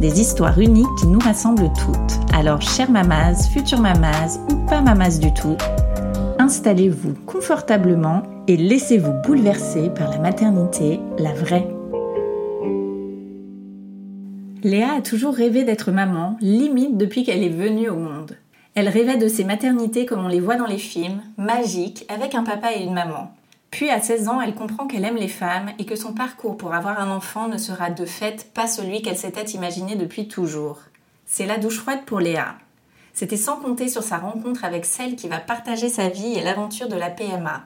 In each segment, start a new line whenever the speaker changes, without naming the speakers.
Des histoires uniques qui nous rassemblent toutes. Alors, chère mamas, future mamas ou pas mamas du tout, installez-vous confortablement et laissez-vous bouleverser par la maternité, la vraie. Léa a toujours rêvé d'être maman, limite depuis qu'elle est venue au monde. Elle rêvait de ces maternités comme on les voit dans les films, magiques, avec un papa et une maman. Puis à 16 ans, elle comprend qu'elle aime les femmes et que son parcours pour avoir un enfant ne sera de fait pas celui qu'elle s'était imaginé depuis toujours. C'est la douche froide pour Léa. C'était sans compter sur sa rencontre avec celle qui va partager sa vie et l'aventure de la PMA.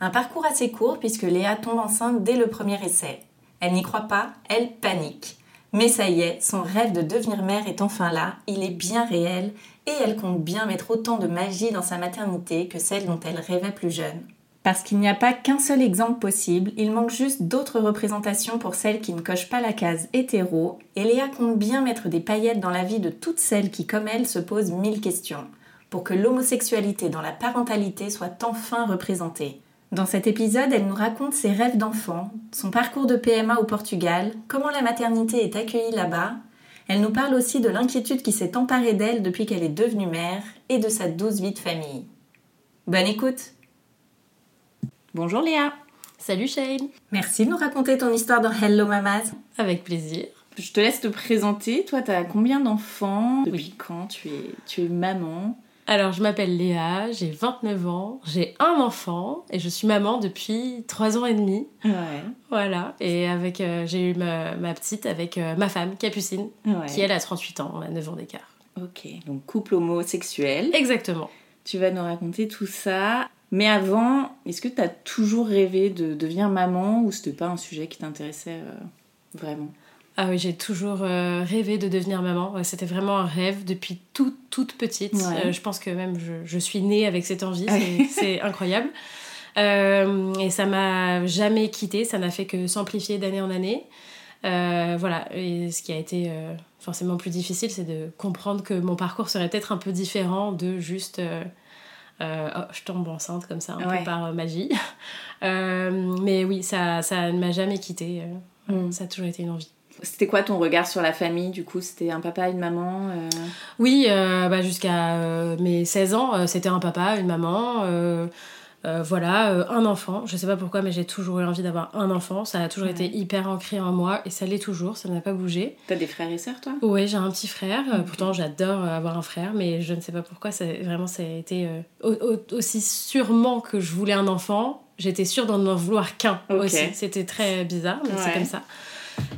Un parcours assez court puisque Léa tombe enceinte dès le premier essai. Elle n'y croit pas, elle panique. Mais ça y est, son rêve de devenir mère est enfin là, il est bien réel et elle compte bien mettre autant de magie dans sa maternité que celle dont elle rêvait plus jeune. Parce qu'il n'y a pas qu'un seul exemple possible, il manque juste d'autres représentations pour celles qui ne cochent pas la case hétéro, et Léa compte bien mettre des paillettes dans la vie de toutes celles qui, comme elle, se posent mille questions, pour que l'homosexualité dans la parentalité soit enfin représentée. Dans cet épisode, elle nous raconte ses rêves d'enfant, son parcours de PMA au Portugal, comment la maternité est accueillie là-bas. Elle nous parle aussi de l'inquiétude qui s'est emparée d'elle depuis qu'elle est devenue mère et de sa douce vie de famille. Bonne écoute! Bonjour Léa.
Salut Shane.
Merci de nous raconter ton histoire dans Hello Mamas.
Avec plaisir.
Je te laisse te présenter. Toi, tu as combien d'enfants? Depuis quand tu es, tu es maman?
Alors, je m'appelle Léa, j'ai 29 ans, j'ai un enfant et je suis maman depuis 3 ans et demi.
Ouais.
Voilà. Et avec, euh, j'ai eu ma, petite avec euh, ma femme, Capucine, qui elle a 38 ans, on a 9 ans d'écart.
Ok, donc couple homosexuel.
Exactement.
Tu vas nous raconter tout ça. Mais avant, est-ce que tu as toujours rêvé de devenir maman ou c'était pas un sujet qui t'intéressait euh, vraiment?
Ah oui, j'ai toujours euh, rêvé de devenir maman. C'était vraiment un rêve depuis toute, toute petite. Euh, je pense que même je, suis née avec cette envie. C'est incroyable. et ça m'a jamais quitté. Ça n'a fait que s'amplifier d'année en année. voilà. Et ce qui a été forcément plus difficile, c'est de comprendre que mon parcours serait peut-être un peu différent de juste euh, oh, je tombe enceinte comme ça, un peu par euh, magie. Euh, mais oui, ça, ça ne m'a jamais quitté. Mm. Ça a toujours été une envie.
C'était quoi ton regard sur la famille du coup? C'était un papa, une maman
Oui, bah, jusqu'à mes 16 ans, c'était un papa, une maman. Euh, voilà, euh, un enfant. Je sais pas pourquoi, mais j'ai toujours eu envie d'avoir un enfant. Ça a toujours été hyper ancré en moi et ça l'est toujours, ça n'a pas bougé.
T'as des frères et sœurs, toi?
Oui, j'ai un petit frère. Euh, pourtant, j'adore avoir un frère, mais je ne sais pas pourquoi. Ça, vraiment, ça a été aussi sûrement que je voulais un enfant. J'étais sûre d'en vouloir qu'un aussi. C'était très bizarre, mais c'est comme ça.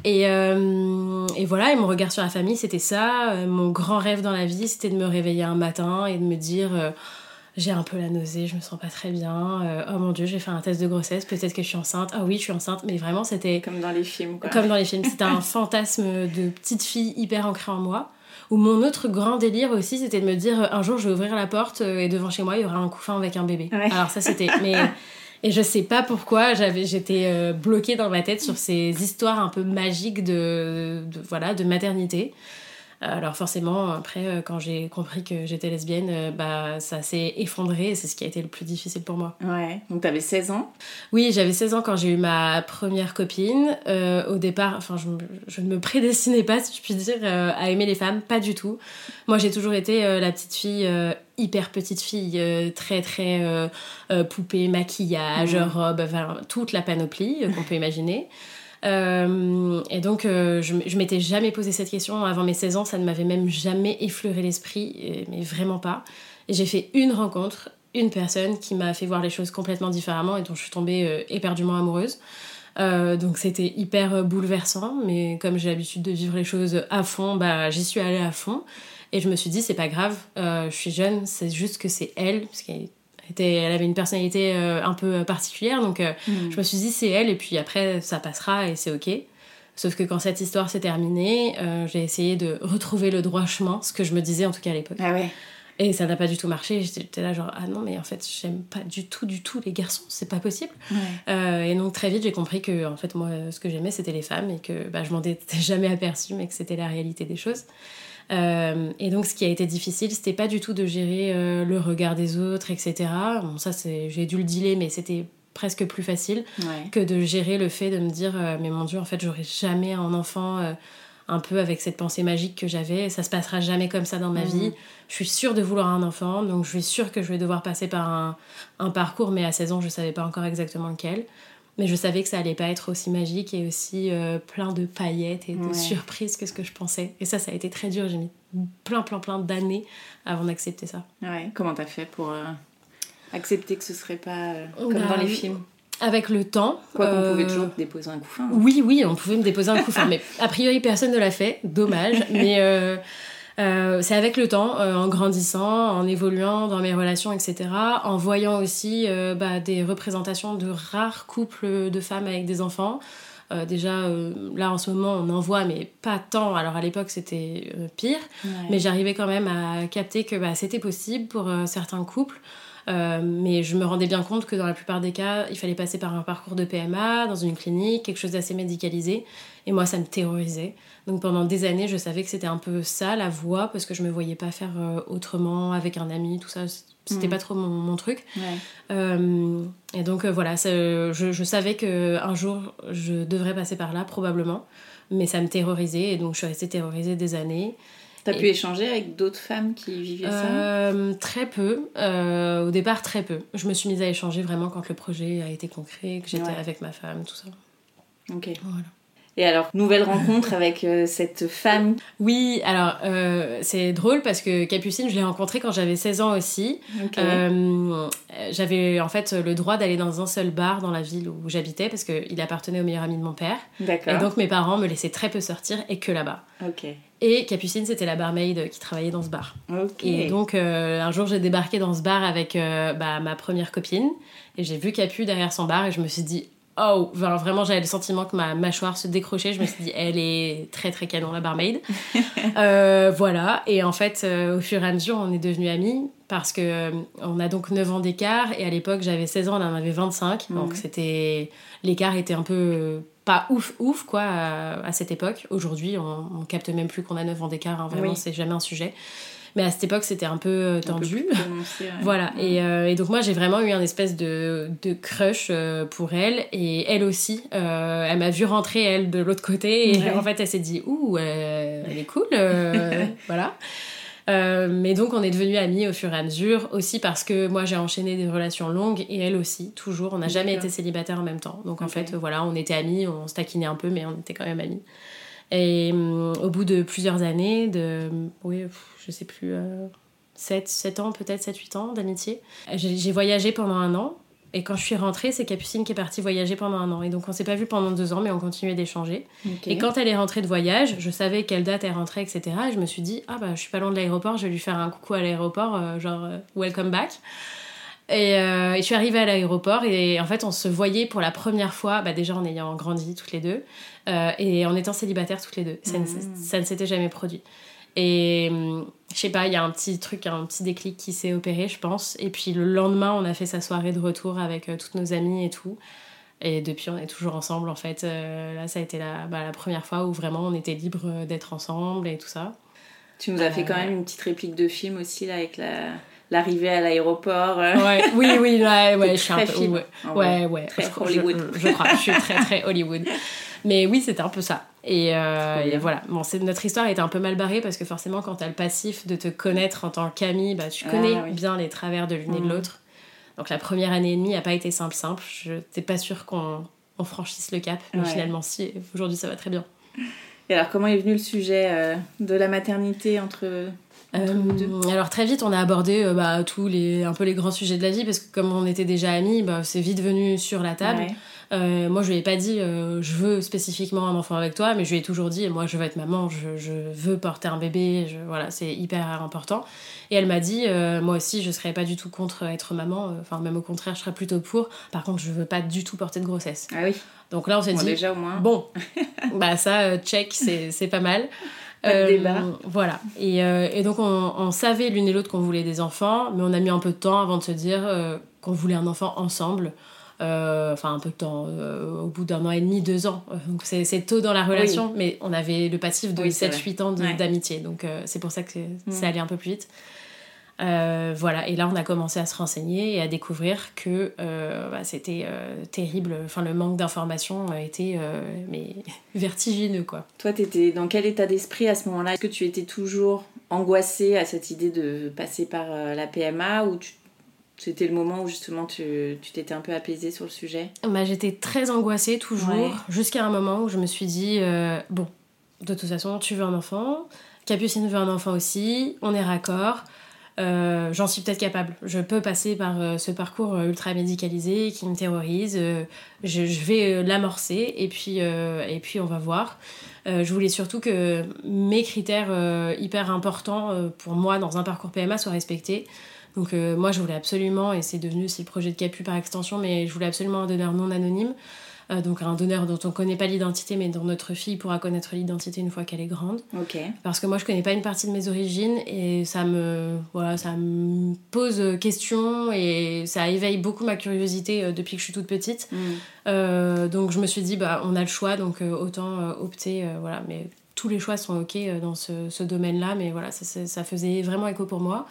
Et, et, voilà, et mon regard sur la famille, c'était ça. mon grand rêve dans la vie, c'était de me réveiller un matin et de me dire j'ai un peu la nausée, je me sens pas très bien. Euh, oh mon dieu, j'ai fait un test de grossesse, peut-être que je suis enceinte. Ah oui, je suis enceinte, mais vraiment c'était.
Comme dans les films, quoi.
Comme dans les films. C'était un fantasme de petite fille hyper ancré en moi. Ou mon autre grand délire aussi, c'était de me dire un jour je vais ouvrir la porte euh, et devant chez moi il y aura un couffin avec un bébé. Alors ça c'était. Mais. Et je sais pas pourquoi, j'avais, j'étais euh, bloquée dans ma tête sur ces histoires un peu magiques de, de voilà, de maternité. Alors forcément, après, euh, quand j'ai compris que j'étais lesbienne, euh, bah, ça s'est effondré et c'est ce qui a été le plus difficile pour moi.
Ouais, donc t'avais 16 ans?
Oui, j'avais 16 ans quand j'ai eu ma première copine. Euh, au départ, enfin, je, je, ne me prédestinais pas, si je puis dire, à aimer les femmes, pas du tout. Moi, j'ai toujours été la petite fille hyper petite fille, très très poupée, maquillage, mmh. robe, enfin, toute la panoplie qu'on peut imaginer. Euh, et donc, euh, je, m'étais jamais posé cette question avant mes 16 ans, ça ne m'avait même jamais effleuré l'esprit, mais vraiment pas. Et j'ai fait une rencontre, une personne qui m'a fait voir les choses complètement différemment et dont je suis tombée euh, éperdument amoureuse. donc c'était hyper bouleversant, mais comme j'ai l'habitude de vivre les choses à fond, bah, j'y suis allée à fond. Et je me suis dit, c'est pas grave, je suis jeune, c'est juste que c'est elle, parce qu'elle elle avait une personnalité euh, un peu particulière, donc euh, mm. je me suis dit c'est elle, et puis après ça passera et c'est ok. Sauf que quand cette histoire s'est terminée, euh, j'ai essayé de retrouver le droit chemin, ce que je me disais en tout cas à l'époque.
Ah ouais.
Et ça n'a pas du tout marché. J'étais là genre ah non mais en fait j'aime pas du tout du tout les garçons, c'est pas possible. et donc très vite j'ai compris que en fait moi ce que j'aimais c'était les femmes et que bah, je m'en étais jamais aperçue mais que c'était la réalité des choses. Euh, et donc, ce qui a été difficile, c'était pas du tout de gérer euh, le regard des autres, etc. Bon, ça, j'ai dû le dealer, mais c'était presque plus facile que de gérer le fait de me dire, euh, mais mon Dieu, en fait, j'aurai jamais un enfant un peu avec cette pensée magique que j'avais. Ça se passera jamais comme ça dans ma vie. Mhm. Je suis sûre de vouloir un enfant, donc je suis sûre que je vais devoir passer par un, un parcours, mais à 16 ans, je savais pas encore exactement lequel. Mais je savais que ça allait pas être aussi magique et aussi euh, plein de paillettes et de surprises que ce que je pensais. Et ça, ça a été très dur. J'ai mis plein, plein, plein d'années avant d'accepter ça.
Ouais. Comment t'as fait pour euh, accepter que ce serait pas euh, comme dans les films?
avec le temps.
Quoi qu'on pouvait toujours te déposer un couffin. Hein.
Oui, oui, on pouvait me déposer un couffin. mais a priori, personne ne l'a fait. Dommage. mais euh, c'est avec le temps, euh, en grandissant, en évoluant dans mes relations, etc., en voyant aussi euh, bah, des représentations de rares couples de femmes avec des enfants. déjà, là en ce moment, on en voit, mais pas tant. Alors à l'époque, c'était pire, mais j'arrivais quand même à capter que bah, c'était possible pour certains couples. mais je me rendais bien compte que dans la plupart des cas, il fallait passer par un parcours de PMA, dans une clinique, quelque chose d'assez médicalisé. Et moi, ça me terrorisait. Donc pendant des années, je savais que c'était un peu ça la voie parce que je me voyais pas faire euh, autrement avec un ami, tout ça. C'était mm. pas trop mon, truc. Euh, et donc euh, voilà, je, je, savais qu'un jour je devrais passer par là, probablement. Mais ça me terrorisait et donc je suis restée terrorisée des années.
T'as pu échanger avec d'autres femmes qui vivaient ça?
Très peu. au départ, très peu. Je me suis mise à échanger vraiment quand le projet a été concret, que j'étais avec ma femme, tout ça.
Ok. Voilà. Et alors, nouvelle rencontre avec euh, cette femme
Oui, alors euh, c'est drôle parce que Capucine, je l'ai rencontrée quand j'avais 16 ans aussi. Euh, j'avais en fait le droit d'aller dans un seul bar dans la ville où j'habitais parce qu'il appartenait au meilleur ami de mon père. D'accord. Et donc mes parents me laissaient très peu sortir et que là-bas.
Ok.
Et Capucine, c'était la barmaid qui travaillait dans ce bar. Et donc, un jour, j'ai débarqué dans ce bar avec bah, ma première copine. Et j'ai vu Capu derrière son bar et je me suis dit, Oh, vraiment, j'avais le sentiment que ma mâchoire se décrochait. Je me suis dit, elle est très très canon, la barmaid. euh, voilà. Et en fait, euh, au fur et à mesure, on est devenus amis parce que euh, on a donc 9 ans d'écart. Et à l'époque, j'avais 16 ans, elle en avait 25. Mhm. Donc c'était. L'écart était un peu. Pas ouf, ouf, quoi, à, cette époque. Aujourd'hui, on, on, capte même plus qu'on a 9 ans d'écart. Hein. vraiment, c'est jamais un sujet. Mais à cette époque, c'était un peu euh, tendu. voilà. Et, euh, et, donc, moi, j'ai vraiment eu un espèce de, de crush euh, pour elle. Et elle aussi, elle m'a vu rentrer, elle, de l'autre côté. Et en fait, elle s'est dit, ouh, elle est cool. voilà. mais donc on est devenus amis au fur et à mesure, aussi parce que moi j'ai enchaîné des relations longues et elle aussi, toujours. On n'a jamais été célibataires en même temps. Donc en fait, voilà, on était amis, on se taquinait un peu, mais on était quand même amis. Et hum, au bout de plusieurs années, de, oui, je sais plus, 7, euh, 7 ans, peut-être 7-8 ans d'amitié, j'ai voyagé pendant un an. Et quand je suis rentrée, c'est Capucine qui est partie voyager pendant un an. Et donc on s'est pas vu pendant deux ans, mais on continuait d'échanger. Et quand elle est rentrée de voyage, je savais quelle date elle rentrait, etc. Et je me suis dit, ah bah je suis pas loin de l'aéroport, je vais lui faire un coucou à l'aéroport, euh, genre euh, welcome back. Et, et, je suis arrivée à l'aéroport et en fait on se voyait pour la première fois, bah, déjà en ayant grandi toutes les deux, et en étant célibataire toutes les deux. Ça, ne, mm. ça ne s'était jamais produit. Et je sais pas, il y a un petit truc, un petit déclic qui s'est opéré, je pense. Et puis le lendemain, on a fait sa soirée de retour avec euh, toutes nos amies et tout. Et depuis, on est toujours ensemble en fait. Euh, là, ça a été la, bah, la première fois où vraiment on était libre d'être ensemble et tout ça.
Tu nous as fait quand même une petite réplique de film aussi, là, avec la l'arrivée à l'aéroport.
Ouais, oui, oui, ouais, ouais, je suis un peu.
Film,
ouais, ouais,
Très Hollywood.
Je, je, crois, je suis très, très Hollywood. Mais oui, c'était un peu ça. Et, euh, voilà, bon, notre histoire était un peu mal barrée parce que forcément, quand tu as le passif de te connaître en tant qu'ami, bah, tu connais
Ah, oui.
bien les travers de l'une et de
Mhm.
l'autre. Donc la première année et demie n'a pas été simple, simple. Je n'étais pas sûre qu'on on franchisse le cap, mais
Ouais.
finalement, si, aujourd'hui, ça va très bien.
Et alors, comment est venu le sujet euh, de la maternité entre,
Euh, alors très vite, on a abordé euh, bah, tous les un peu les grands sujets de la vie parce que comme on était déjà amis, bah, c'est vite venu sur la table.
Ouais.
Euh, moi, je lui ai pas dit euh, je veux spécifiquement un enfant avec toi, mais je lui ai toujours dit moi, je veux être maman, je, je veux porter un bébé, je, voilà, c'est hyper important. Et elle m'a dit euh, moi aussi, je serais pas du tout contre être maman, enfin même au contraire, je serais plutôt pour. Par contre, je veux pas du tout porter de grossesse.
Ah oui,
Donc là, on s'est
bon,
dit
déjà au moins.
Bon, bah ça, check, c'est pas mal.
Pas de
Euh,
débat.
Voilà. Et, euh, et donc, on, on savait l'une et l'autre qu'on voulait des enfants, mais on a mis un peu de temps avant de se dire euh, qu'on voulait un enfant ensemble. Euh, Enfin, un peu de temps, euh, au bout d'un an et demi, deux ans. Euh, Donc, c'est tôt dans la relation, mais on avait le passif de
Oui, c'est
7-8 ans
Ouais.
d'amitié. Donc, c'est pour ça que c'est
Mm.
c'est allé un peu plus vite. Euh, voilà, et là on a commencé à se renseigner et à découvrir que euh, bah, c'était euh, terrible. Enfin, le manque d'informations euh, mais vertigineux quoi.
Toi, t'étais dans quel état d'esprit à ce moment-là? Est-ce que tu étais toujours angoissée à cette idée de passer par la PMA ou tu- c'était le moment où justement tu tu t'étais un peu apaisée sur le sujet?
Bah, J'étais très angoissée toujours,
Ouais.
jusqu'à un moment où je me suis dit euh, bon, de toute façon, tu veux un enfant, Capucine veut un enfant aussi, on est raccord. euh, J'en suis peut-être capable. Je peux passer par euh, ce parcours ultra médicalisé qui me terrorise. euh, je, je vais l'amorcer et puis et puis on va voir. Je voulais surtout que mes critères hyper importants pour moi dans un parcours PMA soient respectés. Donc euh, moi je voulais absolument, et c'est devenu aussi le projet de Capu par extension, mais je voulais absolument un donneur non anonyme. Euh, donc un donneur dont on connaît pas l'identité, mais dont notre fille pourra connaître l'identité une fois qu'elle est grande.
Ok.
Parce que moi je connais pas une partie de mes origines et ça me, voilà, ça me pose question et ça éveille beaucoup ma curiosité euh, depuis que je suis toute petite.
Mm.
Euh, donc je me suis dit, bah, on a le choix, donc euh, autant euh, opter. euh, voilà, mais tous les choix sont ok euh, dans ce, ce domaine-là, mais voilà, ça, ça- ça faisait vraiment écho pour moi.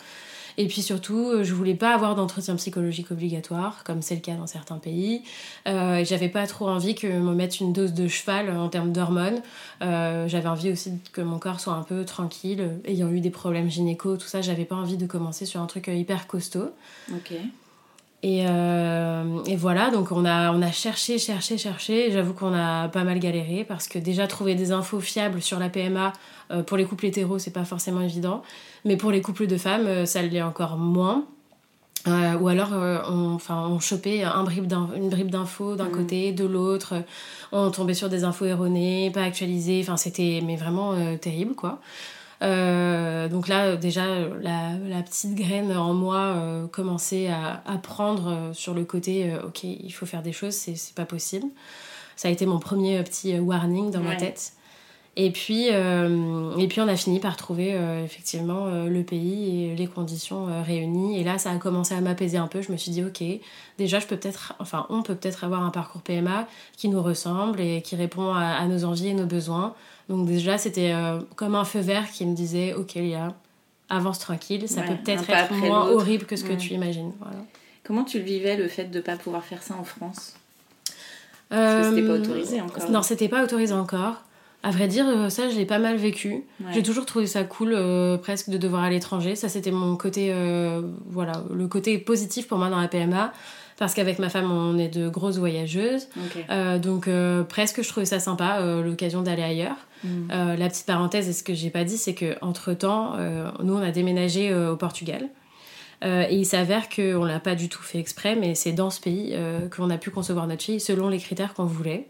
Et puis surtout, euh, je voulais pas avoir d'entretien psychologique obligatoire, comme c'est le cas dans certains pays. Euh, j'avais pas trop envie que me mette une dose de cheval en termes d'hormones. Euh, j'avais envie aussi que mon corps soit un peu tranquille. Ayant eu des problèmes gynéco, tout ça, j'avais pas envie de commencer sur un truc hyper costaud.
Ok.
Et, euh, et voilà, donc on a, on a cherché, cherché, cherché. J'avoue qu'on a pas mal galéré parce que déjà trouver des infos fiables sur la PMA euh, pour les couples hétéros, c'est pas forcément évident. Mais pour les couples de femmes, euh, ça l'est encore moins. Ou alors on, enfin, on chopait un bribe d'in- une bribe d'infos d'un
Mhm. côté,
de l'autre. On tombait sur des infos erronées, pas actualisées. Enfin, c'était mais vraiment terrible, quoi. Euh, donc là, déjà, la, la petite graine en moi euh, commençait à, à prendre euh, sur le côté euh, ok, il faut faire des choses, c'est pas possible. Ça a été mon premier petit warning dans ma tête. Et puis, et puis on a fini par trouver effectivement le pays et les conditions réunies. Et là, ça a commencé à m'apaiser un peu. Je me suis dit, ok, déjà, je peux peut-être, enfin, on peut peut-être avoir un parcours PMA qui nous ressemble et qui répond à, à nos envies et nos besoins. Donc déjà, c'était euh, comme un feu vert qui me disait, ok, Léa, avance tranquille, ça
Ouais,
peut peut-être être moins horrible que ce que tu imagines. Voilà.
Comment tu le vivais le fait de ne pas pouvoir faire ça en France? Parce que c'était pas
Euh,
autorisé encore.
Non, c'était pas autorisé encore. À vrai dire, euh, ça, je l'ai pas mal vécu.
Ouais.
J'ai toujours trouvé ça cool, euh, presque, de devoir aller à l'étranger. Ça, c'était mon côté, euh, voilà, le côté positif pour moi dans la PMA. Parce qu'avec ma femme, on est de grosses voyageuses. Euh, donc, euh, presque, je trouvais ça sympa, euh, l'occasion d'aller ailleurs.
Mm.
La petite parenthèse, et ce que j'ai pas dit, c'est que entre temps, nous, on a déménagé au Portugal. Euh, et il s'avère qu'on l'a pas du tout fait exprès, mais c'est dans ce pays euh, qu'on a pu concevoir notre fille selon les critères qu'on voulait.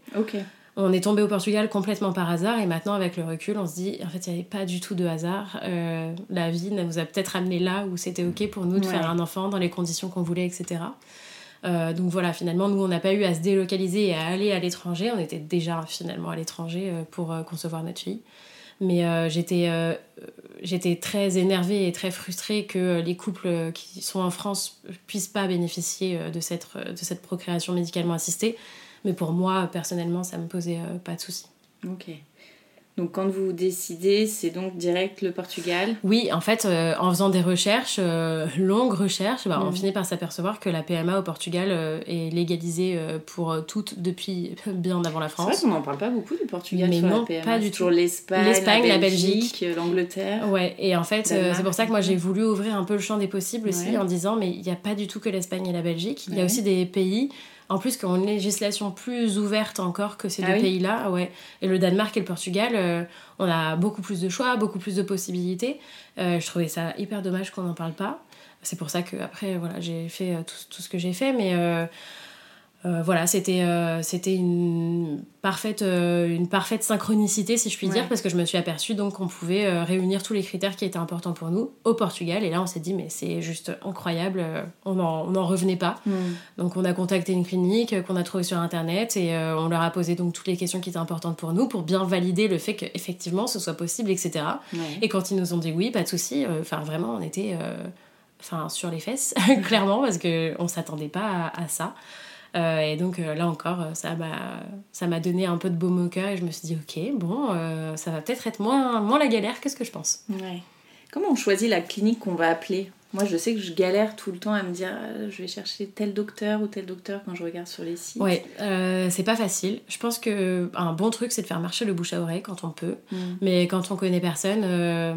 On est tombé au Portugal complètement par hasard et maintenant avec le recul on se dit en fait il n'y avait pas du tout de hasard. Euh, la vie nous a peut-être amené là où c'était ok pour nous de
Ouais.
faire un enfant dans les conditions qu'on voulait etc. Euh, donc voilà finalement nous on n'a pas eu à se délocaliser et à aller à l'étranger. On était déjà finalement à l'étranger euh, pour euh, concevoir notre fille. Mais j'étais très énervée et très frustrée que les couples qui sont en France puissent pas bénéficier de cette, de cette procréation médicalement assistée. Mais pour moi, personnellement, ça me posait pas de soucis.
Ok.
Donc quand vous décidez, c'est donc direct le Portugal
Oui, en fait, euh, en faisant des recherches, euh, longues recherches, bah, on mm. finit par s'apercevoir que la PMA au Portugal euh, est légalisée pour toutes depuis bien avant la France.
C'est vrai qu'on n'en parle pas beaucoup du Portugal
Mais
sur
non,
la PMA.
pas du tout.
l'Espagne, la Belgique, l'Angleterre.
Ouais, et en fait, c'est pour ça que moi j'ai voulu ouvrir un peu le champ des possibles aussi en disant mais il n'y a pas du tout que l'Espagne et la Belgique, il y a aussi des pays en plus, qui ont une législation plus ouverte encore que ces ah deux pays-là, ouais. Et le Danemark et le Portugal, euh, on a beaucoup plus de choix, beaucoup plus de possibilités. Euh, je trouvais ça hyper dommage qu'on n'en parle pas. C'est pour ça que après, voilà, j'ai fait euh, tout, tout, ce que j'ai fait, mais euh, voilà, c'était euh, c'était une parfaite euh, une parfaite synchronicité si je puis dire parce que je me suis aperçue donc qu'on pouvait réunir tous les critères qui étaient importants pour nous au Portugal et là on s'est dit mais c'est juste incroyable, on n'en revenait pas. Mm. Donc on a contacté une clinique qu'on a trouvée sur internet et on leur a posé donc toutes les questions qui étaient importantes pour nous pour bien valider le fait qu'effectivement ce soit possible etc. Et quand ils nous ont dit oui pas de souci, enfin vraiment on était enfin sur les fesses clairement parce que on s'attendait pas à ça. Euh, et donc euh, là encore, euh, ça m'a, ça m'a donné un peu de baume au cœur et je me suis dit, ok, bon, ça va peut-être être moins, moins la galère que ce que je pense?
Comment on choisit la clinique qu'on va appeler? Moi, je sais que je galère tout le temps à me dire je vais chercher tel docteur ou tel docteur quand je regarde sur les sites.
Ouais, c'est pas facile. Je pense que un bon truc, c'est de faire marcher le bouche à oreille quand on peut. Mm. Mais quand on connaît personne,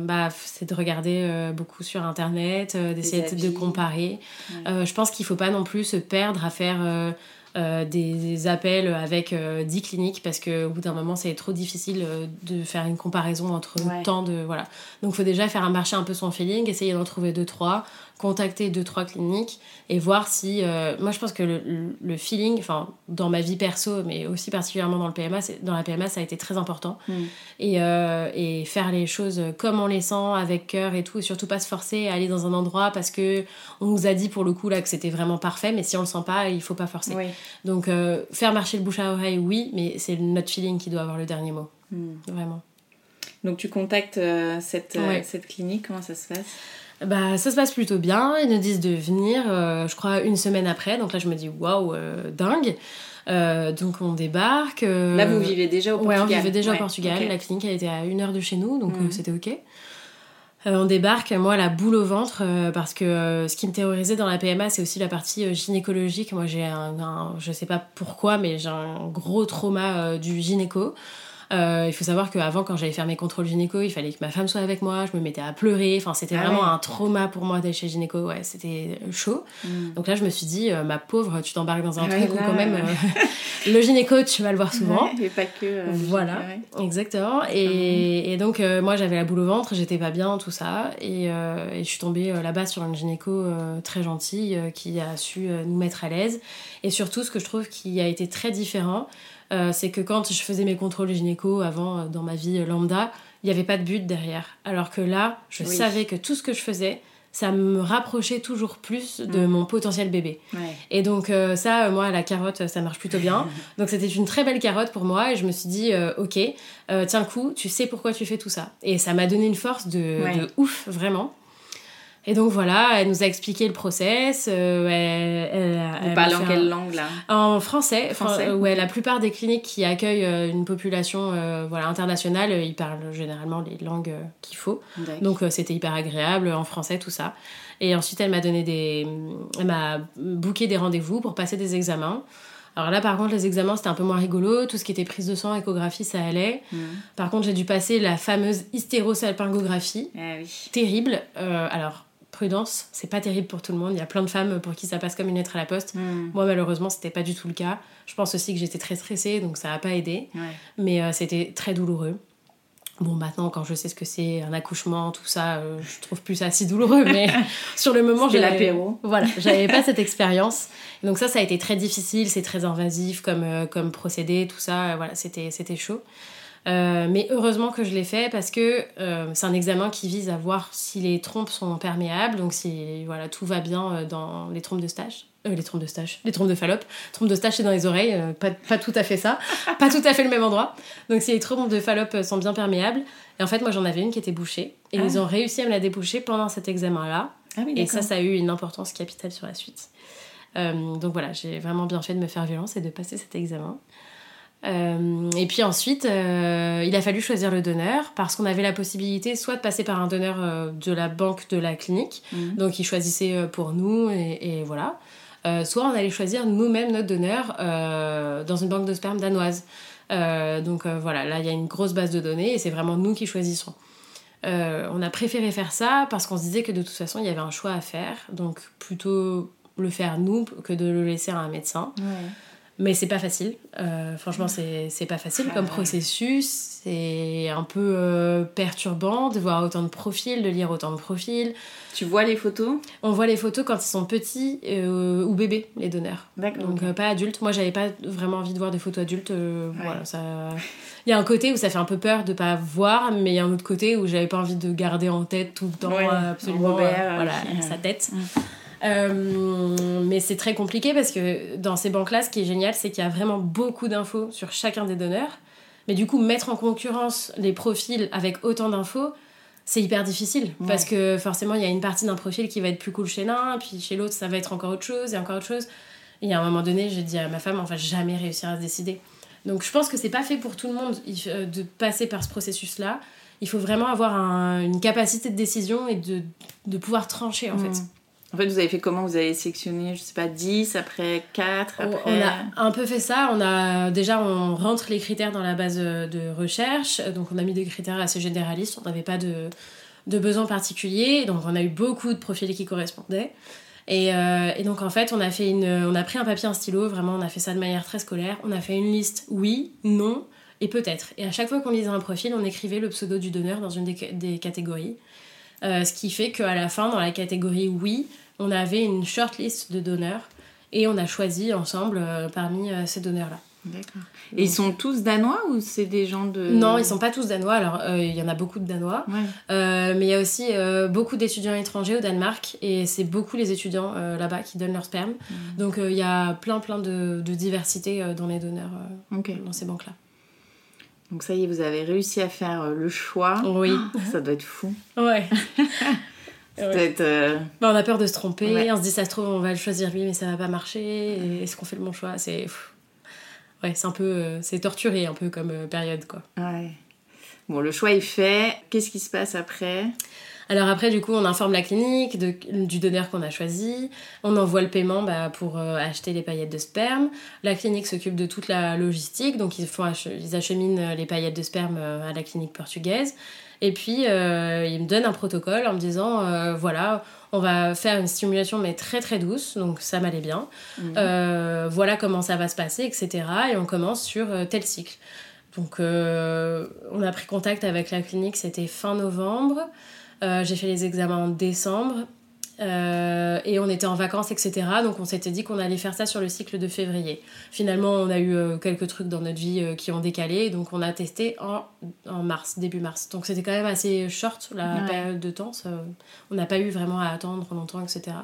bah, c'est de regarder beaucoup sur internet, d'essayer de comparer. je pense qu'il faut pas non plus se perdre à faire euh, des, appels avec 10 euh, cliniques parce qu'au bout d'un moment c'est trop difficile euh, de faire une comparaison entre tant de voilà. Donc il faut déjà faire un marché un peu son feeling essayer d'en trouver deux trois contacter deux trois cliniques et voir si euh, moi je pense que le, le, feeling enfin dans ma vie perso mais aussi particulièrement dans le PMA dans la PMA ça a été très important. Mm. et, euh, et, faire les choses comme on les sent avec cœur et tout et surtout pas se forcer à aller dans un endroit parce que on nous a dit pour le coup là que c'était vraiment parfait mais si on le sent pas il faut pas forcer. Donc euh, faire marcher le bouche à oreille oui mais c'est notre feeling qui doit avoir le dernier mot. Mm. vraiment.
Donc tu contactes cette, cette clinique comment ça se passe?
Bah, ça se passe plutôt bien. Ils nous disent de venir, euh, je crois, une semaine après. Donc là, je me dis, waouh, euh, dingue. Euh, donc on débarque.
Là, vous vivez déjà au Portugal
Ouais, on vivait déjà au Portugal. La clinique, elle était à une heure de chez nous, donc mhm. c'était ok. on débarque, moi, la boule au ventre, parce que ce qui me terrorisait dans la PMA, c'est aussi la partie gynécologique. Moi, j'ai un, un, je sais pas pourquoi, mais j'ai un gros trauma du gynéco. Euh, il faut savoir qu'avant, quand j'allais faire mes contrôles gynéco, il fallait que ma femme soit avec moi, je me mettais à pleurer. Enfin, c'était ah vraiment un trauma pour moi d'aller chez gynéco. Ouais, c'était chaud. Mm. Donc là, je me suis dit, euh, ma pauvre, tu t'embarques dans un truc où quand même euh, le gynéco, tu vas le voir souvent.
et pas que.
voilà, exactement. Et, et donc, moi, j'avais la boule au ventre, j'étais pas bien, tout ça. Et, et je suis tombée là-bas sur une gynéco très gentille qui a su nous mettre à l'aise. Et surtout, ce que je trouve qui a été très différent, euh, c'est que quand je faisais mes contrôles gynéco avant euh, dans ma vie euh, lambda, il n'y avait pas de but derrière. Alors que là, je savais que tout ce que je faisais, ça me rapprochait toujours plus de mm. mon potentiel bébé. Et donc ça, moi, la carotte, ça marche plutôt bien. donc c'était une très belle carotte pour moi et je me suis dit, ok, tiens le coup, tu sais pourquoi tu fais tout ça. Et ça m'a donné une force de, de ouf, vraiment. Et donc voilà, elle nous a expliqué le process. Euh,
elle, elle, parle en quelle langue là
En français. français ouais, la plupart des cliniques qui accueillent euh, une population euh, voilà, internationale, ils parlent généralement les langues qu'il faut. Donc c'était hyper agréable en français, tout ça. Et ensuite, elle m'a donné des. Elle m'a booké des rendez-vous pour passer des examens. Alors là, par contre, les examens, c'était un peu moins rigolo. Tout ce qui était prise de sang, échographie, ça allait. Mm. Par contre, j'ai dû passer la fameuse hystérosalpingographie.
Ah oui.
Terrible. alors, prudence, c'est pas terrible pour tout le monde. Il y a plein de femmes pour qui ça passe comme une lettre à la poste. Hmm. Moi, malheureusement, c'était pas du tout le cas. Je pense aussi que j'étais très stressée, donc ça a pas aidé. Mais euh, c'était très douloureux. Bon, maintenant, quand je sais ce que c'est un accouchement, tout ça, euh, je trouve plus ça si douloureux. Mais sur le moment,
j'ai l'apéro.
Voilà, j'avais pas cette expérience. Donc ça, ça a été très difficile. C'est très invasif comme, euh, comme procédé, tout ça. voilà, c'était chaud. Euh, mais heureusement que je l'ai fait parce que euh, c'est un examen qui vise à voir si les trompes sont perméables, donc si voilà, tout va bien euh, dans les trompes de stage. les trompes de stage, les trompes de Fallope. Trompes de stage, c'est dans les oreilles, pas, pas, tout à fait ça, pas tout à fait le même endroit. Donc si les trompes de Fallope sont bien perméables. Et en fait, moi j'en avais une qui était bouchée. Et ils ah. ont réussi à me la déboucher pendant cet examen-là. Ah et ça, ça a eu une importance capitale sur la suite. donc voilà, j'ai vraiment bien fait de me faire violence et de passer cet examen. Et puis ensuite, il a fallu choisir le donneur parce qu'on avait la possibilité soit de passer par un donneur de la banque de la clinique, mhm. donc il choisissait pour nous et, voilà, soit on allait choisir nous-mêmes notre donneur dans une banque de sperme danoise. donc voilà, là il y a une grosse base de données et c'est vraiment nous qui choisissons. Euh, on a préféré faire ça parce qu'on se disait que de toute façon il y avait un choix à faire, donc plutôt le faire nous que de le laisser à un médecin. Mais c'est pas facile, euh, franchement c'est pas facile comme processus, c'est un peu euh, perturbant de voir autant de profils, de lire autant de profils.
Tu vois les photos?
On voit les photos quand ils sont petits ou bébés, les donneurs. Donc pas adultes. Moi j'avais pas vraiment envie de voir des photos adultes, voilà, ça il y a un côté où ça fait un peu peur de pas voir, mais il y a un autre côté où j'avais pas envie de garder en tête tout le temps absolument euh, voilà, sa tête. Euh, mais c'est très compliqué parce que dans ces banques-là, ce qui est génial, c'est qu'il y a vraiment beaucoup d'infos sur chacun des donneurs. Mais du coup, mettre en concurrence les profils avec autant d'infos, c'est hyper difficile. Parce que forcément, il y a une partie d'un profil qui va être plus cool chez l'un, puis chez l'autre, ça va être encore autre chose et encore autre chose. Et à un moment donné, j'ai dit à ma femme, on va jamais réussir à se décider. Donc je pense que c'est pas fait pour tout le monde euh, de passer par ce processus-là. Il faut vraiment avoir une capacité de décision et de, de pouvoir trancher en fait.
En fait, vous avez fait comment? Vous avez sélectionné, je sais pas, 10, après 4 après...
On a un peu fait ça. On a, déjà, on rentre les critères dans la base de recherche. Donc, on a mis des critères assez généralistes. On n'avait pas de, de besoins particuliers. Donc, on a eu beaucoup de profils qui correspondaient. Euh, et, donc en fait, on a, fait une, on a pris un papier, un stylo, vraiment, on a fait ça de manière très scolaire. On a fait une liste oui, non et peut-être. Et à chaque fois qu'on lisait un profil, on écrivait le pseudo du donneur dans une des, catégories. Euh, ce qui fait qu'à la fin, dans la catégorie oui, on avait une short list de donneurs et on a choisi ensemble euh, parmi ces donneurs-là.
D'accord. Et ils sont tous danois ou c'est des gens de...
Non, ils sont pas tous danois. Alors, euh, il y en a beaucoup de danois. Euh, mais il y a aussi euh, beaucoup d'étudiants étrangers au Danemark. Et c'est beaucoup les étudiants là-bas qui donnent leur sperme. Mm. Donc, il y a plein, plein de, de diversité dans les donneurs dans ces banques-là.
Donc, ça y est, vous avez réussi à faire le choix.
Oui.
ça doit être fou.
Ouais.
ça doit être...
Bah, on a peur de se tromper. On se dit, ça se trouve, on va le choisir lui, mais ça va pas marcher. Est-ce qu'on fait le bon choix? C'est ouais, c'est un peu, euh, c'est torturé un peu comme euh, période quoi.
Ouais. Bon, le choix est fait. Qu'est-ce qui se passe après?
Alors après, du coup, on informe la clinique du donneur qu'on a choisi. On envoie le paiement bah, pour euh, acheter les paillettes de sperme. La clinique s'occupe de toute la logistique, donc ils, font ils acheminent les paillettes de sperme à la clinique portugaise. Et puis, ils me donnent un protocole en me disant, voilà, on va faire une stimulation mais très très douce, donc ça m'allait bien. Mhm. Euh, voilà comment ça va se passer, etc. Et on commence sur euh, tel cycle. Donc euh, on a pris contact avec la clinique, c'était fin novembre. J'ai fait les examens en décembre. Euh, et on était en vacances, etc. Donc on s'était dit qu'on allait faire ça sur le cycle de février. Finalement, on a eu euh, quelques trucs dans notre vie euh, qui ont décalé, donc on a testé en, en mars, début mars. Donc c'était quand même assez short la période de temps. on n'a pas eu vraiment à attendre longtemps, etc.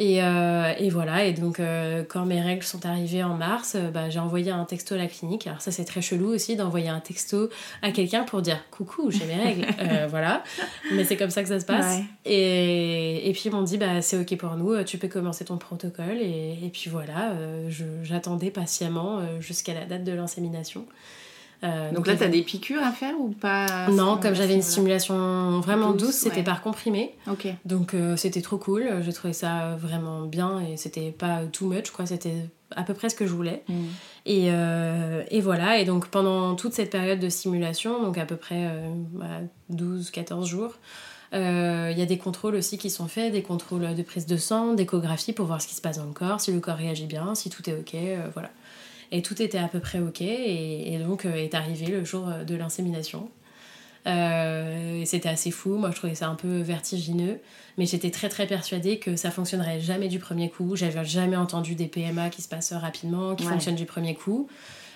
Et, euh, et, voilà, et donc euh, quand mes règles sont arrivées en mars, euh, bah, j'ai envoyé un texto à la clinique. Alors ça c'est très chelou aussi d'envoyer un texto à quelqu'un pour dire coucou, j'ai mes règles. voilà, mais c'est comme ça que ça se passe. Et, et, puis ils m'ont dit bah c'est ok pour nous, tu peux commencer ton protocole. Et, et puis voilà, j'attendais patiemment jusqu'à la date de l'insémination.
Euh, donc, là, tu as des piqûres à faire ou pas
Non, comme j'avais une stimulation vraiment douce, c'était par comprimé.
Ok.
Donc euh, c'était trop cool. J'ai trouvé ça vraiment bien et c'était pas too much, quoi. C'était à peu près ce que je voulais. Mm. Et, euh, et, voilà. Et donc pendant toute cette période de stimulation, donc à peu près 12-14 bah, jours, il y a des contrôles aussi qui sont faits, des contrôles de prise de sang, d'échographie pour voir ce qui se passe dans le corps, si le corps réagit bien, si tout est ok, voilà. Et tout était à peu près ok. Et, donc euh, est arrivé le jour euh, de l'insémination. Euh, c'était assez fou, moi je trouvais ça un peu vertigineux, mais j'étais très très persuadée que ça fonctionnerait jamais du premier coup. J'avais jamais entendu des PMA qui se passent rapidement, qui fonctionnent du premier coup.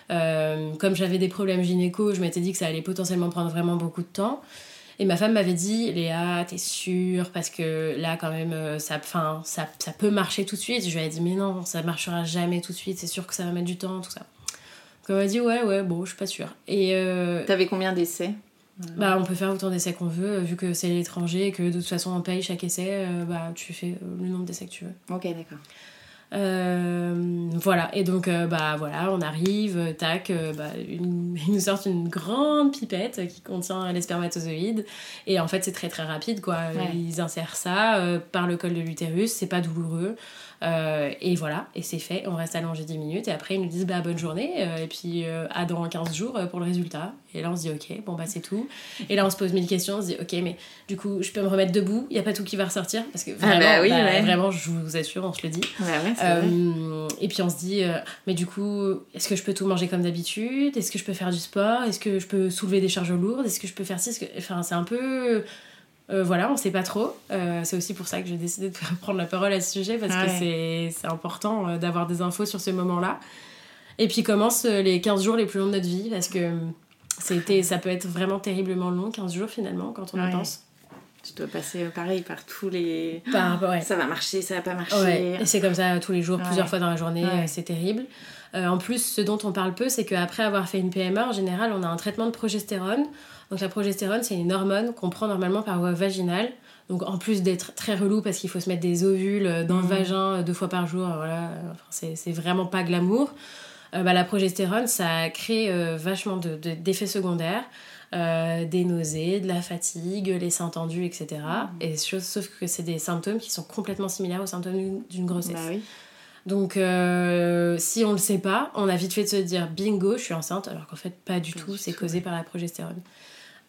comme j'avais des problèmes gynéco, je m'étais dit que ça allait potentiellement prendre vraiment beaucoup de temps. Et ma femme m'avait dit, Léa, t'es sûre? Parce que là, quand même, euh, ça, ça, ça peut marcher tout de suite. Je lui ai dit, mais non, ça marchera jamais tout de suite. C'est sûr que ça va mettre du temps, tout ça. Donc elle m'a dit, ouais, ouais, bon, je suis pas sûre. Et. Euh,
T'avais combien d'essais?
bah, on peut faire autant d'essais qu'on veut, vu que c'est l'étranger et que de toute façon on paye chaque essai, euh, bah, tu fais le nombre d'essais que tu veux.
Ok, d'accord.
Euh, voilà, et donc euh, bah voilà, on arrive, tac, euh, bah, une, ils nous sortent une grande pipette qui contient les spermatozoïdes, et en fait c'est très très rapide quoi. Ils insèrent ça par le col de l'utérus, c'est pas douloureux. Euh, et voilà, et c'est fait, on reste allongé 10 minutes, et après ils nous disent bah, bonne journée, euh, et puis euh, à dans 15 jours pour le résultat. Et là on se dit ok, bon bah c'est tout. Et là on se pose mille questions, on se dit ok, mais du coup je peux me remettre debout, il n'y a pas tout qui va ressortir, parce que ah, vraiment, bah bah, vraiment je vous assure, on se le dit. et puis on se dit, mais du coup, est-ce que je peux tout manger comme d'habitude? Est-ce que je peux faire du sport? Est-ce que je peux soulever des charges lourdes? Est-ce que je peux faire ci? Enfin, c'est un peu euh, voilà, on sait pas trop. Euh, c'est aussi pour ça que j'ai décidé de prendre la parole à ce sujet parce que c'est important euh, d'avoir des infos sur ce moment-là. Et puis commencent les 15 jours les plus longs de notre vie parce que ça peut être vraiment terriblement long, 15 jours finalement, quand on y pense.
Tu dois passer pareil par tous les. Ça va marcher, ça va pas marcher.
Et c'est comme ça tous les jours, plusieurs fois dans la journée, c'est terrible. en plus, ce dont on parle peu, c'est qu'après avoir fait une PMA, en général, on a un traitement de progestérone donc la progestérone, c'est une hormone qu'on prend normalement par voie vaginale. Donc en plus d'être très relou parce qu'il faut se mettre des ovules dans le mmh. vagin euh, deux fois par jour, voilà, c'est vraiment pas glamour. Euh, bah, la progestérone, ça crée euh, vachement d'effets de, secondaires. Des nausées, de la fatigue, les seins tendus, etc. Mmh. Et sauf que c'est des symptômes qui sont complètement similaires aux symptômes d'une grossesse. Bah Donc, si on le sait pas, on a vite fait de se dire bingo, je suis enceinte, alors qu'en fait, pas du tout, c'est causé par la progestérone.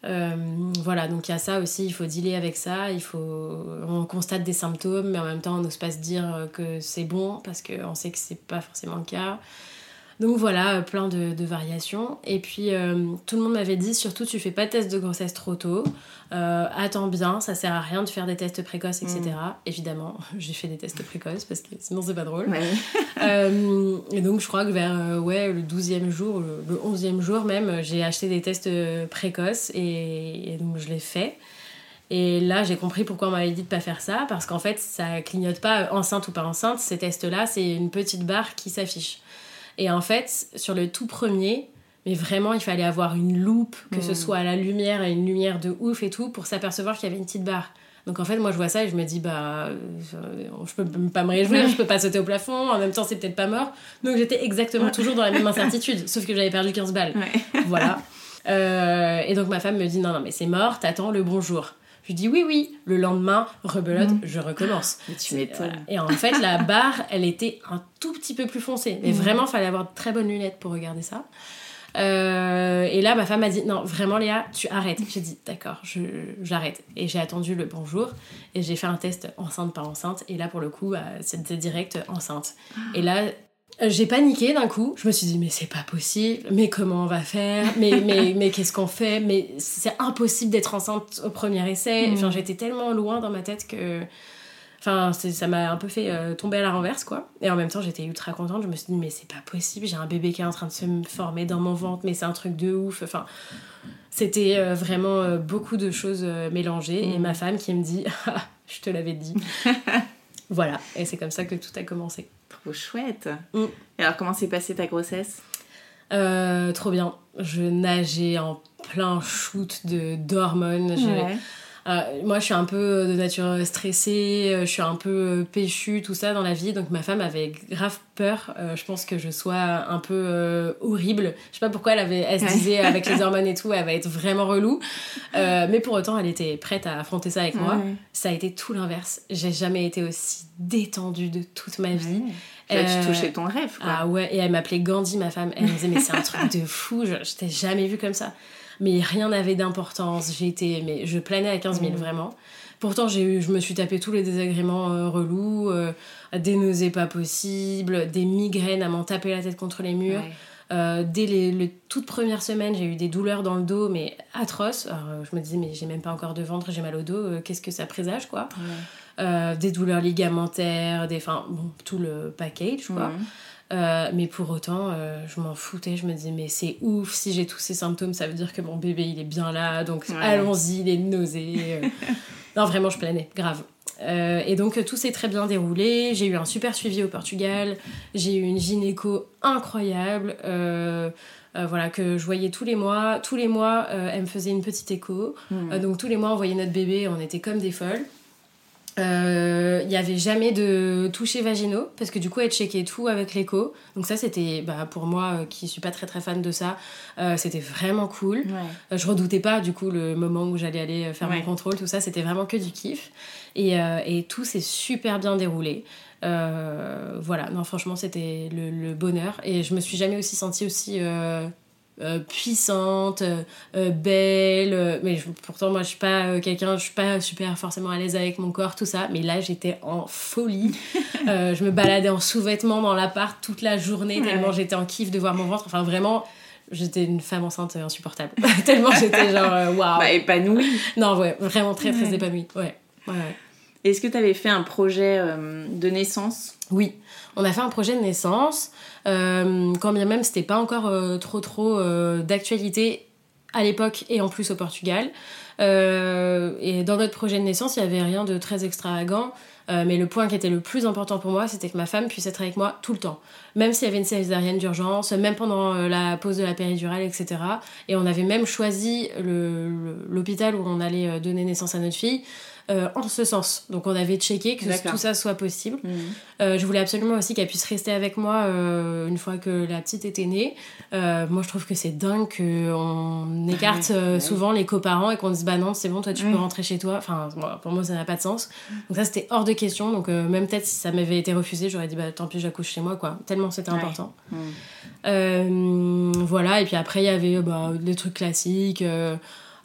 Euh, voilà, donc il y a ça aussi, il faut dealer avec ça, il faut, on constate des symptômes, mais en même temps on n'ose pas se dire que c'est bon parce qu'on sait que c'est pas forcément le cas. Donc voilà, plein de, variations. Et puis euh, tout le monde m'avait dit surtout tu fais pas de test de grossesse trop tôt, euh, attends bien, ça sert à rien de faire des tests précoces, etc. Mm. Évidemment, j'ai fait des tests précoces parce que sinon c'est pas drôle. Euh, et donc je crois que vers ouais, le 12e jour, le, 11e jour même, j'ai acheté des tests précoces et, donc je l'ai fait. Et là, j'ai compris pourquoi on m'avait dit de pas faire ça, parce qu'en fait, ça clignote pas enceinte ou pas enceinte. Ces tests-là, c'est une petite barre qui s'affiche. Et en fait, sur le tout premier, mais vraiment, il fallait avoir une loupe, que ce hmm. soit à la lumière, à une lumière de ouf et tout, pour s'apercevoir qu'il y avait une petite barre. Donc en fait, moi je vois ça et je me dis, bah, je peux pas me réjouir, je peux pas sauter au plafond, en même temps c'est peut-être pas mort. Donc j'étais exactement toujours dans la même incertitude, sauf que j'avais perdu 15 balles. Voilà. Euh, et donc ma femme me dit, non, non, mais c'est mort, t'attends le bonjour. Je dis oui, oui. Le lendemain, rebelote, mm. je recommence.
tu m'étonnes.
Et en fait, la barre, elle était un tout petit peu plus foncée. Mais mm. vraiment, il fallait avoir de très bonnes lunettes pour regarder ça. Euh, et là, ma femme m'a dit non, vraiment, Léa, tu arrêtes. J'ai dit d'accord, j'arrête. Et j'ai attendu le bonjour et j'ai fait un test enceinte par enceinte. Et là, pour le coup, bah, c'était direct enceinte. Et là, j'ai paniqué d'un coup. Je me suis dit, mais c'est pas possible. Mais comment on va faire? Mais, mais, mais qu'est-ce qu'on fait? Mais c'est impossible d'être enceinte au premier essai. Mm. Enfin, j'étais tellement loin dans ma tête que. Enfin, ça m'a un peu fait euh, tomber à la renverse, quoi. Et en même temps, j'étais ultra contente. Je me suis dit, mais c'est pas possible. J'ai un bébé qui est en train de se former dans mon ventre, mais c'est un truc de ouf. Enfin, c'était euh, vraiment beaucoup de choses mélangées. Et mm. ma femme qui me dit, ah, je te l'avais dit. voilà. Et c'est comme ça que tout a commencé.
Trop chouette. Mm. Et alors, comment s'est passée ta grossesse?
Euh, Trop bien. Je nageais en plein shoot de d'hormones. Euh, moi, je suis un peu de nature stressée, euh, je suis un peu péchue, tout ça dans la vie. Donc, ma femme avait grave peur. je pense que je sois un peu horrible. Je sais pas pourquoi elle, avait, elle se disait avec les hormones et tout, elle va être vraiment relou. mais pour autant, elle était prête à affronter ça avec moi. Ça a été tout l'inverse. J'ai jamais été aussi détendue de toute ma vie.
Là, tu euh, touchais ton rêve, quoi.
Ah ouais, et elle m'appelait Gandhi, ma femme. Elle me disait, mais c'est un truc de fou, je, t'ai jamais vu comme ça. Mais rien n'avait d'importance. J'ai été, mais je planais à 15 000, mm. vraiment. Pourtant, j'ai eu, je me suis tapé tous les désagréments euh, relous, euh, des nausées pas possibles, des migraines à m'en taper la tête contre les murs. dès les, toutes premières semaines, j'ai eu des douleurs dans le dos, mais atroces. Alors, je me disais, mais j'ai même pas encore de ventre, j'ai mal au dos, qu'est-ce que ça présage, quoi? Euh, des douleurs ligamentaires, des, enfin, bon, tout le package, quoi. Euh, mais pour autant, euh, je m'en foutais. Je me disais, mais c'est ouf, si j'ai tous ces symptômes, ça veut dire que mon bébé, il est bien là. Donc allons-y, les nausées. non, vraiment, je planais, grave. et donc tout s'est très bien déroulé. J'ai eu un super suivi au Portugal. J'ai eu une gynéco incroyable. voilà, que je voyais tous les mois. Tous les mois, elle me faisait une petite écho. Hmm. donc tous les mois, on voyait notre bébé, on était comme des folles. Euh, il n'y avait jamais de toucher vaginaux, parce que du coup, elle checkait tout avec l'écho. Donc ça, c'était, bah, pour moi, qui suis pas très très fan de ça, c'était vraiment cool. je redoutais pas, du coup, le moment où j'allais aller faire mon contrôle, tout ça, c'était vraiment que du kiff. Et, et tout s'est super bien déroulé. Euh, voilà, non, franchement, c'était le, bonheur. Et je me suis jamais aussi sentie aussi euh, euh, puissante, belle. mais pourtant, moi, je suis pas quelqu'un, je suis pas super forcément à l'aise avec mon corps, tout ça. Mais là, j'étais en folie. je me baladais en sous-vêtements dans l'appart toute la journée, tellement j'étais en kiff de voir mon ventre. Enfin, vraiment j'étais une femme enceinte insupportable. Tellement j'étais genre waouh.
Bah, épanouie.
Non, ouais, vraiment très très épanouie. Ouais. ouais, ouais.
Est-ce que tu avais fait un projet euh, de naissance?
Oui, on a fait un projet de naissance. Euh, quand bien même c'était pas encore euh, trop trop d'actualité à l'époque et en plus au Portugal. et dans notre projet de naissance, il n'y avait rien de très extravagant. mais le point qui était le plus important pour moi, c'était que ma femme puisse être avec moi tout le temps. Même s'il y avait une césarienne d'urgence, même pendant la pause de la péridurale, etc. Et on avait même choisi l'hôpital où on allait donner naissance à notre fille. Euh, en ce sens. Donc on avait checké que tout ça soit possible. Mhm. Euh, je voulais absolument aussi qu'elle puisse rester avec moi euh, une fois que la petite était née. moi je trouve que c'est dingue qu'on écarte souvent les coparents et qu'on dise bah non c'est bon toi tu peux rentrer chez toi. Enfin pour moi ça n'a pas de sens. Donc ça c'était hors de question. Donc même peut-être si ça m'avait été refusé j'aurais dit bah tant pis j'accouche chez moi quoi. Tellement c'était important. voilà et puis après il y avait bah, des trucs classiques.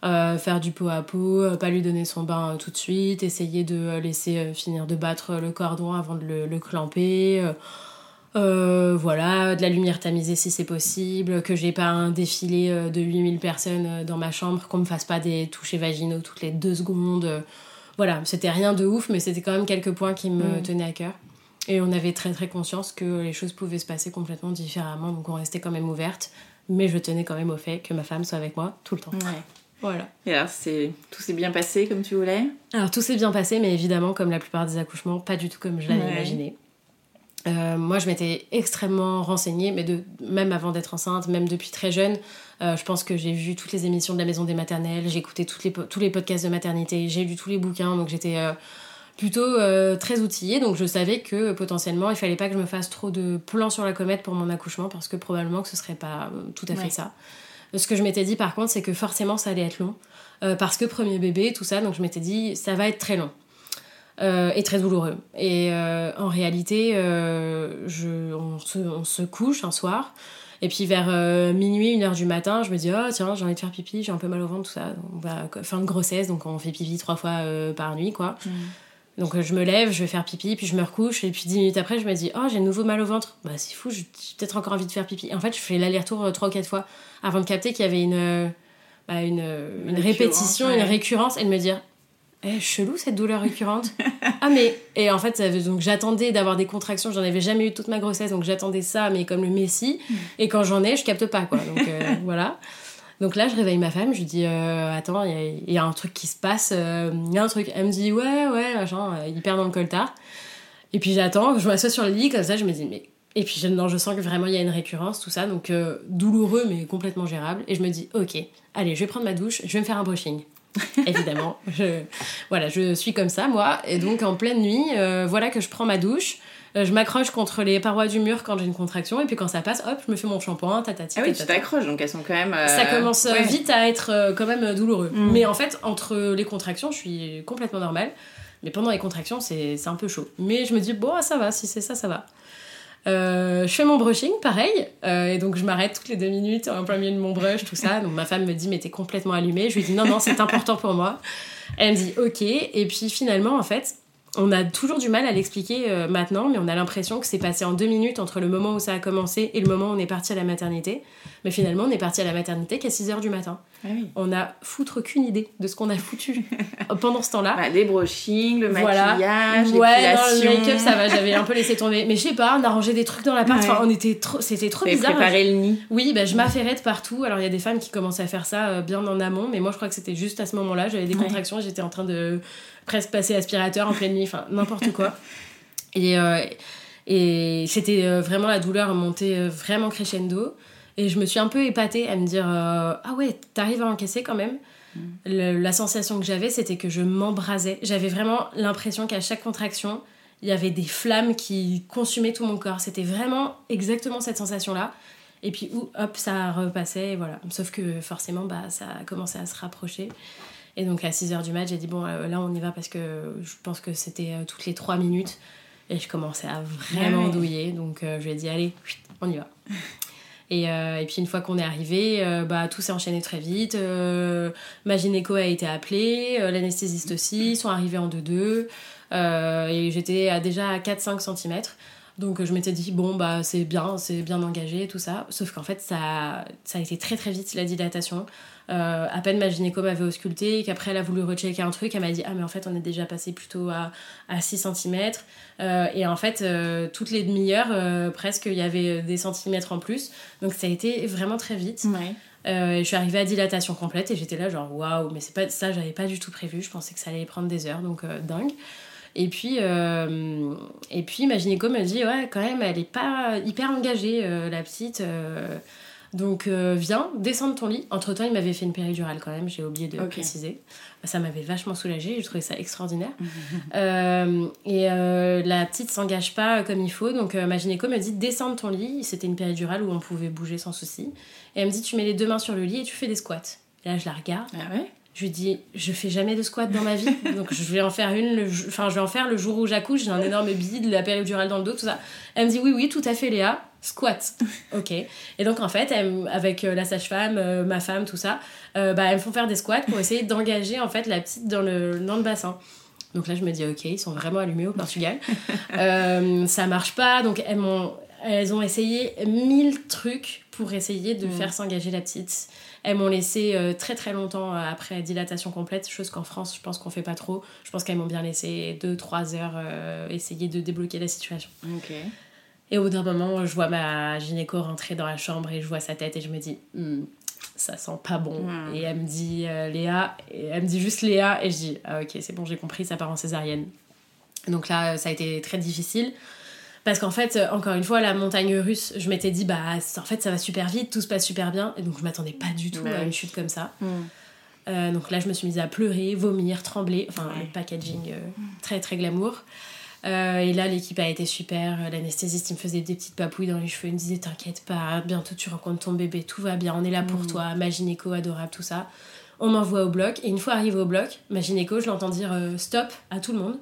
Euh, faire du pot à pot, euh, pas lui donner son bain euh, tout de suite, essayer de laisser finir de battre le cordon avant de le, le clamper. voilà, de la lumière tamisée si c'est possible, que j'ai pas un défilé de 8000 personnes dans ma chambre, qu'on me fasse pas des touchés vaginaux toutes les deux secondes. Voilà, c'était rien de ouf, mais c'était quand même quelques points qui me mm. tenaient à cœur. Et on avait très très conscience que les choses pouvaient se passer complètement différemment, donc on restait quand même ouverte. Mais je tenais quand même au fait que ma femme soit avec moi tout le temps. Voilà.
Et alors, tout s'est bien passé comme tu voulais?
Alors, tout s'est bien passé, mais évidemment, comme la plupart des accouchements, pas du tout comme je l'avais imaginé. Euh, moi, je m'étais extrêmement renseignée, mais de, même avant d'être enceinte, même depuis très jeune. Euh, je pense que j'ai vu toutes les émissions de la maison des maternelles, j'ai écouté toutes les, tous les podcasts de maternité, j'ai lu tous les bouquins, donc j'étais euh, plutôt très outillée. Donc je savais que potentiellement, il fallait pas que je me fasse trop de plans sur la comète pour mon accouchement, parce que probablement que ce serait pas tout à fait ça. Ce que je m'étais dit par contre, c'est que forcément ça allait être long. Euh, parce que premier bébé, tout ça, donc je m'étais dit ça va être très long. Euh, et très douloureux. Et euh, en réalité, je, on, se, couche un soir. Et puis vers minuit, une heure du matin, je me dis, oh tiens, j'ai envie de faire pipi, j'ai un peu mal au ventre, tout ça. Va, fin de grossesse, donc on fait pipi trois fois par nuit, quoi. Mm. Donc je me lève, je vais faire pipi, puis je me recouche, et puis dix minutes après, je me dis, oh, j'ai nouveau mal au ventre. Bah, c'est fou, j'ai peut-être encore envie de faire pipi. en fait, je fais l'aller-retour trois ou quatre fois avant de capter qu'il y avait une, bah, une, une, répétition, une récurrence, et de me dire, eh, chelou cette douleur récurrente. ah, mais. Et en fait, donc j'attendais d'avoir des contractions, j'en avais jamais eu toute ma grossesse, donc j'attendais ça, mais comme le Messie. Mm. Et quand j'en ai, je capte pas, quoi. Donc euh, voilà. Donc là, je réveille ma femme, je lui dis euh, Attends, il y, a un truc qui se passe, euh, il y a un truc. Elle me dit Ouais, ouais, machin, euh, hyper dans le coltard. Et puis j'attends, je m'assois sur le lit, comme ça, je me dis Mais. Et puis non, je sens que vraiment il y a une récurrence, tout ça, donc douloureux, mais complètement gérable. Et je me dis Ok, allez, je vais prendre ma douche, je vais me faire un brushing. Évidemment, voilà, je suis comme ça, moi. Et donc en pleine nuit, voilà que je prends ma douche. Euh, je m'accroche contre les parois du mur quand j'ai une contraction et puis quand ça passe, hop, je me fais mon shampoing, tatati.
Ah oui, tu t'accroches donc elles sont quand même.
Ça euh, commence euh, vite à être quand même douloureux. Mm. Mais en fait, entre les contractions, je suis complètement normale. Mais pendant les contractions, c'est un peu chaud. Mais je me dis, bon, ça va, si c'est ça, ça va. je fais mon brushing, pareil, et donc je m'arrête toutes les deux minutes en plein milieu de mon brush, tout ça. Donc ma femme me dit, mais t'es complètement allumée. Je lui dis, non, non, c'est important pour moi. Elle me dit, ok. Et puis finalement, en fait, on a toujours du mal à l'expliquer euh, maintenant, mais on a l'impression que c'est passé en deux minutes entre le moment où ça a commencé et le moment où on est parti à la maternité. Mais finalement, on est parti à la maternité qu'à 6 heures du matin. Ah on a foutre aucune idée de ce qu'on a foutu pendant ce temps-là.
Bah, les brushings, le maquillage,
ouais, le make-up, ça va, j'avais un peu laissé tomber. Mais je sais pas, on a rangé des trucs dans l'appart, enfin, on était trop, c'était trop bizarre.
préparé le nid.
Oui, bah, je m'affairais de partout. Alors, il y a des femmes qui commencent à faire ça euh, bien en amont, mais moi, je crois que c'était juste à ce moment-là, j'avais des contractions, j'étais en train de presque passer aspirateur en pleine nuit, enfin n'importe quoi. Et, euh, et c'était euh, vraiment la douleur montée euh, vraiment crescendo. Et je me suis un peu épatée à me dire Ah ouais, t'arrives à encaisser quand même. mm. la sensation que j'avais, c'était que je m'embrasais. J'avais vraiment l'impression qu'à chaque contraction, il y avait des flammes qui consumaient tout mon corps. C'était vraiment exactement cette sensation-là. Et puis, hop, ça repassait, et voilà. Sauf que forcément, bah, ça a commencé à se rapprocher. Et donc, à 6h du match, j'ai dit, bon, euh, là, on y va parce que je pense que c'était euh, toutes les 3 minutes. Et je commençais à vraiment ah douiller. Donc, euh, je lui ai dit, allez, on y va. Et, et, puis une fois qu'on est arrivé, bah, tout s'est enchaîné très vite. ma gynéco a été appelée, l'anesthésiste aussi, ils sont arrivés en 2-2. et j'étais déjà à 4-5 cm. Donc je m'étais dit, bon, bah c'est bien, c'est bien engagé, tout ça. Sauf qu'en fait, ça, ça a été très très vite, la dilatation. Euh, à peine ma gynéco m'avait ausculté, qu'après elle a voulu rechecker un truc, elle m'a dit, ah mais en fait on est déjà passé plutôt à, à 6 cm. Euh, et en fait, euh, toutes les demi-heures, presque, il y avait des centimètres en plus. Donc ça a été vraiment très vite. je suis arrivée à dilatation complète et j'étais là genre waouh mais c'est pas ça j'avais pas du tout prévu je pensais que ça allait prendre des heures donc dingue et puis, euh, et puis ma gynéco me dit, ouais, quand même, elle est pas hyper engagée, euh, la petite. Euh. donc, viens, descends de ton lit. Entre-temps, il m'avait fait une péridurale quand même, j'ai oublié de préciser. Ça m'avait vachement soulagée, je trouvais ça extraordinaire. et la petite s'engage pas comme il faut, donc ma gynéco me dit, descends de ton lit. C'était une péridurale où on pouvait bouger sans souci. Et elle me dit, tu mets les deux mains sur le lit et tu fais des squats. Et là, je la regarde.
Ah ouais?
Je lui dis, je fais jamais de squat dans ma vie, donc je vais en faire une, le, enfin je vais en faire le jour où j'accouche, j'ai un énorme bide, la péridurale dans le dos, tout ça. Elle me dit, oui, oui, tout à fait Léa, squat. ok. Et donc en fait, avec euh, la sage-femme, euh, ma femme, tout ça, euh, bah, elles me font faire des squats pour essayer d'engager en fait la petite dans le, dans le bassin. Donc là, je me dis, ok, ils sont vraiment allumés au Portugal. ça marche pas, donc elles, elles ont essayé mille trucs pour essayer de mm. faire s'engager la petite. Elles m'ont laissé euh, très très longtemps euh, après dilatation complète, chose qu'en France, je pense qu'on fait pas trop. Je pense qu'elles m'ont bien laissé 2-3 heures euh, essayer de débloquer la situation. Et au bout d'un moment, je vois ma gynéco rentrer dans la chambre et je vois sa tête et je me dis, hmm, ça sent pas bon. Hmm. Et elle me dit, Léa, et elle me dit juste Léa, et je dis, ah ok, c'est bon, j'ai compris, ça part en césarienne. Donc là, ça a été très difficile. Parce qu'en fait, euh, encore une fois, la montagne russe, je m'étais dit, bah, en fait, ça va super vite, tout se passe super bien. Et donc, je m'attendais pas du tout à une chute comme ça. Mm. Euh, donc là, je me suis mise à pleurer, vomir, trembler. Enfin, le packaging euh, très, très glamour. et là, l'équipe a été super. L'anesthésiste, il me faisait des petites papouilles dans les cheveux. Il me disait T'inquiète pas, bientôt tu rencontres ton bébé, tout va bien, on est là pour mm. toi. Ma gynéco adorable, tout ça. On m'envoie au bloc. Et une fois arrivé au bloc, ma gynéco, je l'entends dire stop à tout le monde.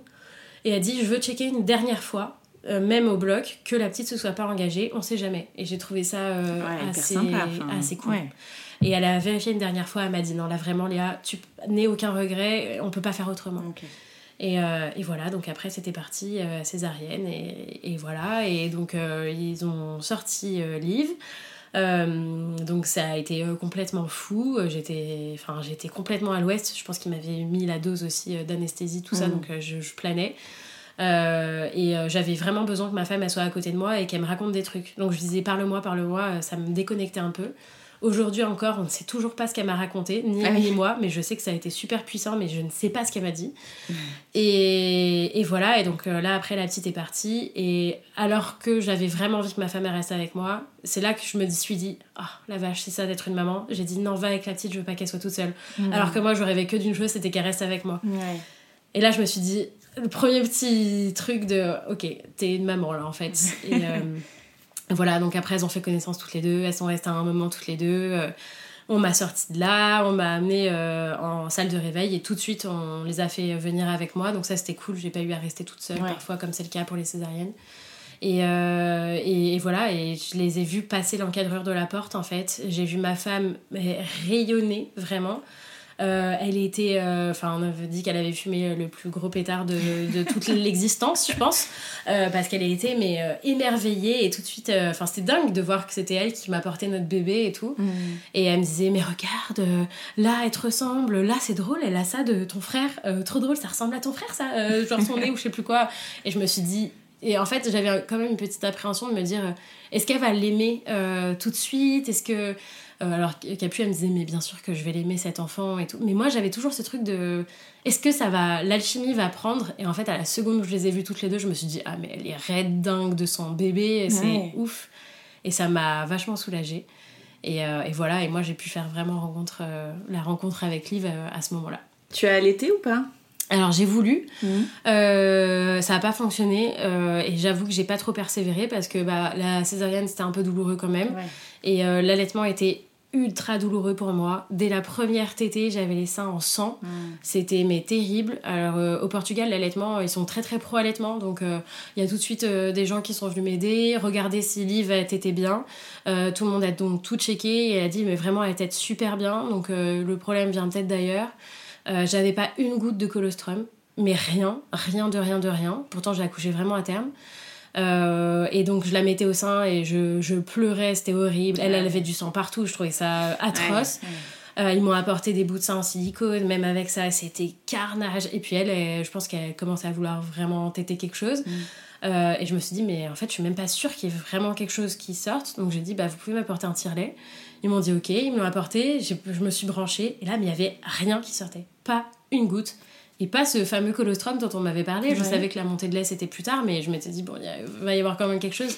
Et elle dit Je veux checker une dernière fois euh, même au bloc, que la petite se soit pas engagée, on sait jamais. Et j'ai trouvé ça euh, assez, assez cool. Et elle a vérifié une dernière fois, elle m'a dit non, là vraiment, Léa, tu n'es aucun regret, on peut pas faire autrement. Et, euh, et, voilà, donc après c'était parti, césarienne, et, et, voilà. Et donc ils ont sorti Liv. donc ça a été complètement fou. J'étais, enfin j'étais complètement à l'ouest. Je pense qu'il m'avait mis la dose aussi d'anesthésie, tout ça, mmh. donc je, je, planais. Euh, et euh, j'avais vraiment besoin que ma femme elle soit à côté de moi et qu'elle me raconte des trucs. Donc je disais parle-moi, parle-moi, euh, ça me déconnectait un peu. Aujourd'hui encore, on ne sait toujours pas ce qu'elle m'a raconté, ni ah ni moi, mais je sais que ça a été super puissant, mais je ne sais pas ce qu'elle m'a dit. Mm. Et, et, voilà, et donc là après la petite est partie, et alors que j'avais vraiment envie que ma femme reste avec moi, c'est là que je me suis dit, ah la vache, c'est ça d'être une maman. J'ai dit non, va avec la petite, je veux pas qu'elle soit toute seule. Mm. Alors que moi je rêvais que d'une chose, c'était qu'elle reste avec moi. Et là je me suis dit, le premier petit truc de ok t'es une maman là en fait et euh, voilà donc après elles ont fait connaissance toutes les deux elles sont restées un moment toutes les deux euh, on m'a sorti de là on m'a amené euh, en salle de réveil et tout de suite on les a fait venir avec moi donc ça c'était cool j'ai pas eu à rester toute seule parfois comme c'est le cas pour les césariennes et, et, et, voilà, et je les ai vus passer l'encadreur de la porte en fait. J'ai vu ma femme rayonner vraiment. Euh, elle était, euh, enfin, on avait dit qu'elle avait fumé le plus gros pétard de, de toute l'existence, je pense, euh, parce qu'elle était mais émerveillée et tout de suite, enfin, c'était dingue de voir que c'était elle qui m'apportait notre bébé et tout. Mm. Et elle me disait, mais regarde, là, elle te ressemble, là, c'est drôle, elle a ça de ton frère, trop drôle, ça ressemble à ton frère, ça, genre son nez ou je sais plus quoi. Et je me suis dit, et en fait, j'avais quand même une petite appréhension de me dire, est-ce qu'elle va l'aimer tout de suite? Est-ce que euh, alors Capu, elle me disait, mais bien sûr que je vais l'aimer cet enfant et tout. Mais moi, j'avais toujours ce truc de, est-ce que ça va, l'alchimie va prendre? Et en fait, à la seconde où je les ai vues toutes les deux, je me suis dit, ah, mais elle est raide dingue de son bébé, c'est ouf. Et ça m'a vachement soulagée. Et, et voilà, et moi j'ai pu faire vraiment rencontre, la rencontre avec Liv à ce moment-là.
Tu as allaité ou pas?
Alors j'ai voulu, euh, ça n'a pas fonctionné euh, et j'avoue que j'ai pas trop persévéré parce que bah, la césarienne c'était un peu douloureux quand même et euh, l'allaitement était ultra douloureux pour moi. Dès la première tétée, j'avais les seins en sang. Mhm. C'était mais terrible. Alors au Portugal, l'allaitement, ils sont très très pro allaitement, donc il y a tout de suite des gens qui sont venus m'aider, regarder si Liv été bien. tout le monde a donc tout checké et a dit mais vraiment elle était super bien. Donc le problème vient peut-être d'ailleurs. Euh, j'avais pas une goutte de colostrum, mais rien, rien de rien de rien. Pourtant, j'ai accouché vraiment à terme. Euh, et donc je la mettais au sein et je, je pleurais, c'était horrible. Elle, elle avait du sang partout, je trouvais ça atroce. Euh, ils m'ont apporté des bouts de sein en silicone, même avec ça, c'était carnage. Et puis elle, je pense qu'elle commençait à vouloir vraiment têter quelque chose. Mm. et je me suis dit, mais en fait, je suis même pas sûre qu'il y ait vraiment quelque chose qui sorte. Donc j'ai dit, bah, vous pouvez m'apporter un tire-lait. Ils m'ont dit ok, ils me l'ont apporté, je me suis branchée, et là, mais il y avait rien qui sortait. Pas une goutte. Et pas ce fameux colostrum dont on m'avait parlé. Je savais que la montée de lait c'était plus tard, mais je m'étais dit, bon, il va y avoir quand même quelque chose.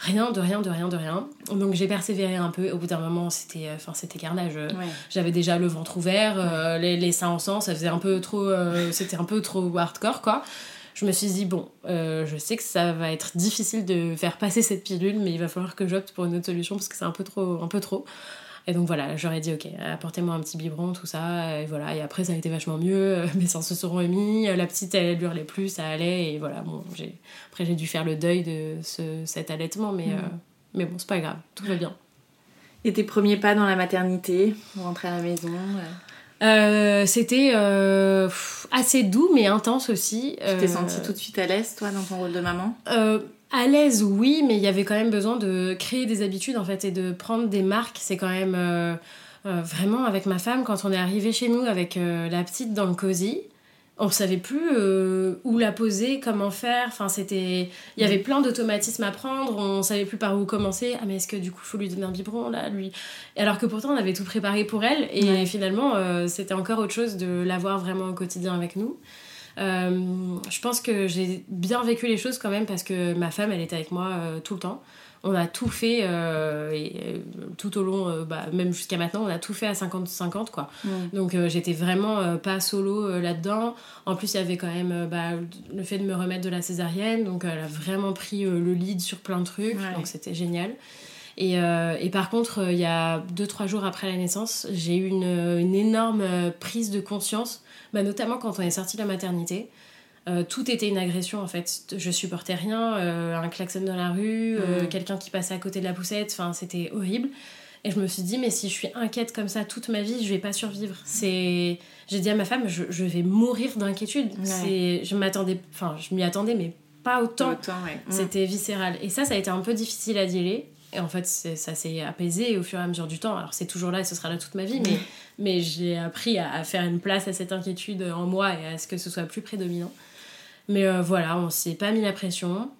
Rien, de rien, de rien, de rien. Donc j'ai persévéré un peu. Au bout d'un moment, c'était euh, enfin c'était carnage. J'avais déjà le ventre ouvert, euh, les, les, seins en sang, ça faisait un peu trop. Euh, c'était un peu trop hardcore, quoi je me suis dit, bon, euh, je sais que ça va être difficile de faire passer cette pilule, mais il va falloir que j'opte pour une autre solution parce que c'est un peu trop. Un peu trop. Et donc voilà, j'aurais dit, ok, apportez-moi un petit biberon, tout ça, et voilà. Et après, ça a été vachement mieux, mes seins se sont remis, la petite, elle hurlait plus, ça allait, et voilà. Bon, j'ai... Après, j'ai dû faire le deuil de ce, cet allaitement, mais, mm. euh, mais bon, c'est pas grave, tout va bien.
Et tes premiers pas dans la maternité, rentrer à la maison
euh, c'était euh, assez doux mais intense aussi.
Tu t'es euh, sentie tout de suite à l'aise toi dans ton rôle de maman?
À l'aise oui mais il y avait quand même besoin de créer des habitudes en fait et de prendre des marques. C'est quand même vraiment avec ma femme quand on est arrivé chez nous avec la petite dans le cosy on savait plus euh, où la poser, comment faire. Enfin, c'était, il y avait plein d'automatismes à prendre. On savait plus par où commencer. Ah mais est-ce que du coup faut lui donner un biberon là, lui? Alors que pourtant on avait tout préparé pour elle et finalement euh, c'était encore autre chose de l'avoir vraiment au quotidien avec nous. Euh, je pense que j'ai bien vécu les choses quand même parce que ma femme elle était avec moi tout le temps on a tout fait euh, et, euh, tout au long, euh, bah, même jusqu'à maintenant, on a tout fait à 50-50 quoi. Donc j'étais vraiment pas solo là-dedans. En plus, il y avait quand même bah, le fait de me remettre de la césarienne, donc elle a vraiment pris le lead sur plein de trucs, donc c'était génial. Et, et, par contre, il y a 2-3 jours après la naissance, j'ai eu une, une, énorme prise de conscience, bah, notamment quand on est sorti de la maternité. Euh, tout était une agression en fait. Je supportais rien, euh, un klaxon dans la rue, euh, mm. quelqu'un qui passait à côté de la poussette, enfin c'était horrible. Et je me suis dit, mais si je suis inquiète comme ça toute ma vie, je vais pas survivre. C'est, j'ai dit à ma femme, je, je vais mourir d'inquiétude. C'est, je m'attendais, enfin je m'y attendais, mais pas autant. Mm. C'était viscéral. Et ça, ça a été un peu difficile à dealer. Et en fait, ça s'est apaisé au fur et à mesure du temps. Alors c'est toujours là et ce sera là toute ma vie, mais, mais j'ai appris à, à, faire une place à cette inquiétude en moi et à ce que ce soit plus prédominant. Mais euh, voilà, on s'est pas mis la pression.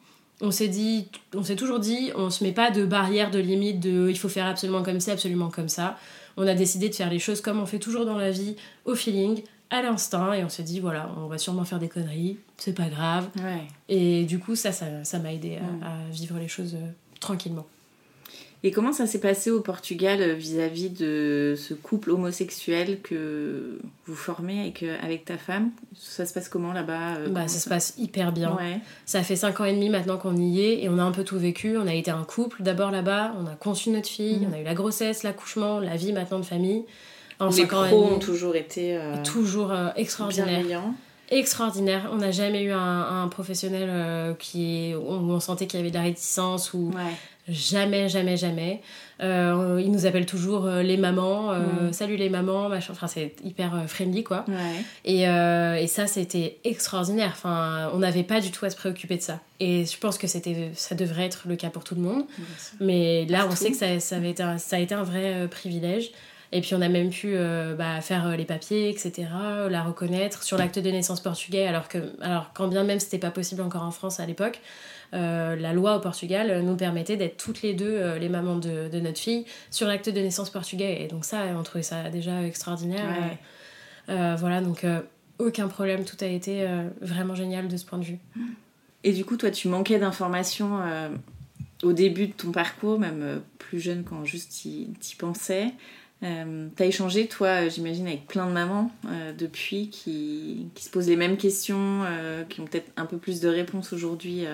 On s'est dit, on s'est toujours dit, on se met pas de barrière, de limite, de il faut faire absolument comme ça, absolument comme ça. On a décidé de faire les choses comme on fait toujours dans la vie, au feeling, à l'instinct, et on s'est dit, voilà, on va sûrement faire des conneries, c'est pas grave. Et du coup, ça, ça m'a aidé à, vivre les choses euh, tranquillement.
Et comment ça s'est passé au Portugal euh, vis-à-vis de ce couple homosexuel que vous formez avec, euh, avec ta femme? Ça se passe comment là-bas
euh, bah, Ça se passe hyper bien. Ça fait 5 ans et demi maintenant qu'on y est et on a un peu tout vécu. On a été un couple d'abord là-bas, on a conçu notre fille, mhm. on a eu la grossesse, l'accouchement, la vie maintenant de famille.
En Les pros ont toujours été...
toujours extraordinaire extraordinaire. On n'a jamais eu un, professionnel qui où on sentait qu'il y avait de la réticence ou Jamais, jamais, jamais. Euh, ils nous appellent toujours euh, les mamans. Euh, salut les mamans, machin. Enfin, c'est hyper friendly, quoi. Et, et, ça, c'était extraordinaire. Enfin, on n'avait pas du tout à se préoccuper de ça. Et je pense que c'était, ça devrait être le cas pour tout le monde. Mais là, on sait que ça, ça, avait été ça a été un vrai privilège. Et puis on a même pu bah, faire les papiers, etc., la reconnaître sur l'acte de naissance portugais, alors que, alors quand bien même c'était pas possible encore en France à l'époque, euh, la loi au Portugal nous permettait d'être toutes les deux euh, les mamans de, notre fille sur l'acte de naissance portugais. Et donc ça, on trouvait ça déjà extraordinaire. Euh, voilà, donc aucun problème, tout a été vraiment génial de ce point de vue.
Et du coup, toi, tu manquais d'informations au début de ton parcours, même plus jeune quand juste t'y pensais, euh, t'as échangé, toi, j'imagine, avec plein de mamans depuis qui, qui, se posent les mêmes questions, qui ont peut-être un peu plus de réponses aujourd'hui,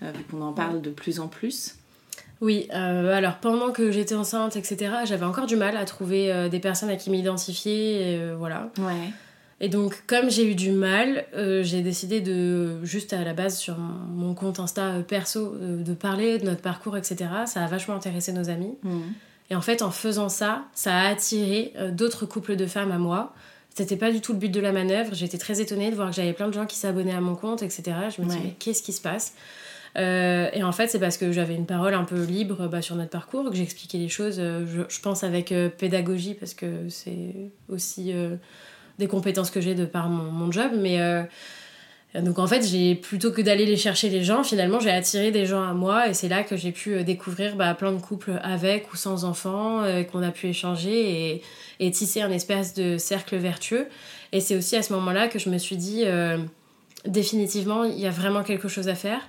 vu qu'on en parle de plus en plus.
Oui, euh, alors pendant que j'étais enceinte, etc., j'avais encore du mal à trouver euh, des personnes à qui m'identifier, euh, voilà.
Ouais.
Et donc, comme j'ai eu du mal, j'ai décidé de, juste à la base sur mon compte Insta perso, de parler de notre parcours, etc. Ça a vachement intéressé nos amis.
Mmh.
Et en fait, en faisant ça, ça a attiré d'autres couples de femmes à moi. C'était pas du tout le but de la manœuvre. J'étais très étonnée de voir que j'avais plein de gens qui s'abonnaient à mon compte, etc. Je me disais, mais qu'est-ce qui se passe? Euh, et en fait, c'est parce que j'avais une parole un peu libre bah, sur notre parcours, que j'expliquais les choses, euh, je, pense, avec euh, pédagogie, parce que c'est aussi des compétences que j'ai de par mon, mon job. Mais donc en fait, j'ai plutôt que d'aller les chercher les gens, finalement, j'ai attiré des gens à moi, et c'est là que j'ai pu découvrir bah, plein de couples avec ou sans enfants, qu'on a pu échanger et, et, tisser un espèce de cercle vertueux. Et c'est aussi à ce moment-là que je me suis dit définitivement, il y a vraiment quelque chose à faire.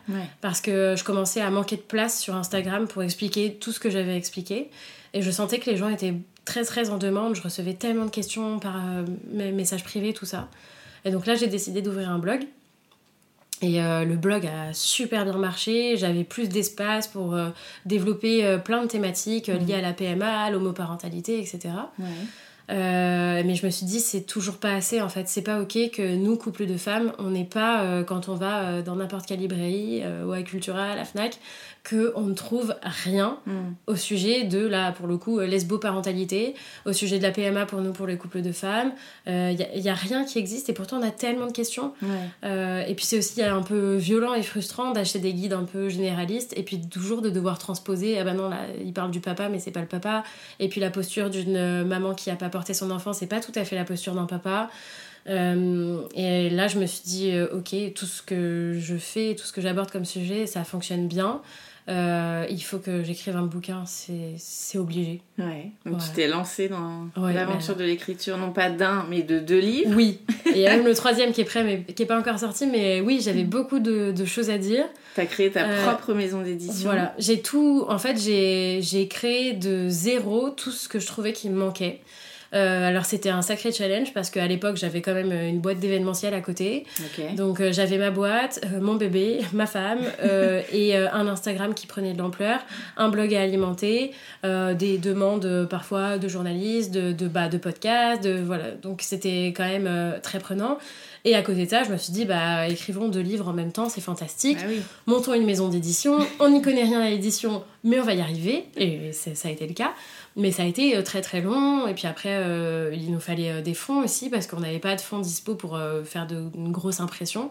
Parce que je commençais à manquer de place sur Instagram pour expliquer tout ce que j'avais expliqué. Et je sentais que les gens étaient très très en demande. Je recevais tellement de questions par euh, mes messages privés, tout ça. Et donc là, j'ai décidé d'ouvrir un blog. Et euh, le blog a super bien marché. J'avais plus d'espace pour euh, développer plein de thématiques liées à la PMA, l'homoparentalité, etc. Euh, mais je me suis dit, c'est toujours pas assez en fait. C'est pas ok que nous, couple de femmes, on n'est pas, euh, quand on va euh, dans n'importe quelle librairie ou à Cultura, à la Fnac, qu'on ne trouve rien mm. au sujet de la, pour le coup, lesbo-parentalité, au sujet de la PMA pour nous, pour les couples de femmes. Il n'y a, a, rien qui existe et pourtant on a tellement de questions. et puis c'est aussi un peu violent et frustrant d'acheter des guides un peu généralistes et puis toujours de devoir transposer. Ah bah non, là, il parle du papa, mais c'est pas le papa. Et puis la posture d'une maman qui a pas porter son enfant, c'est pas tout à fait la posture d'un papa. Euh, et là, je me suis dit, euh, ok, tout ce que je fais, tout ce que j'aborde comme sujet, ça fonctionne bien. Euh, il faut que j'écrive un bouquin, c'est obligé.
Ouais. Donc tu t'es lancée dans l'aventure de l'écriture, non pas d'un, mais de deux livres.
Oui. Et il y a même le troisième qui est prêt, mais qui est pas encore sorti. Mais oui, j'avais beaucoup de, de, choses à dire.
Tu as créé ta propre maison d'édition.
Voilà. J'ai tout. En fait, j'ai créé de zéro tout ce que je trouvais qui me manquait. Euh, alors c'était un sacré challenge parce qu'à l'époque j'avais quand même une boîte d'événementiel à côté. Donc euh, j'avais ma boîte, euh, mon bébé, ma femme et un Instagram qui prenait de l'ampleur, un blog à alimenter, des demandes parfois de journalistes, de, de, bah, de podcasts, de, voilà. Donc c'était quand même très prenant. Et à côté de ça, je me suis dit, bah, écrivons deux livres en même temps, c'est fantastique.
Bah
Montons une maison d'édition. On n'y connaît rien à l'édition, mais on va y arriver. Et ça a été le cas. Mais ça a été euh, très très long. Et puis après, euh, il nous fallait euh, des fonds aussi parce qu'on n'avait pas de fonds dispo pour faire de, une grosse impression.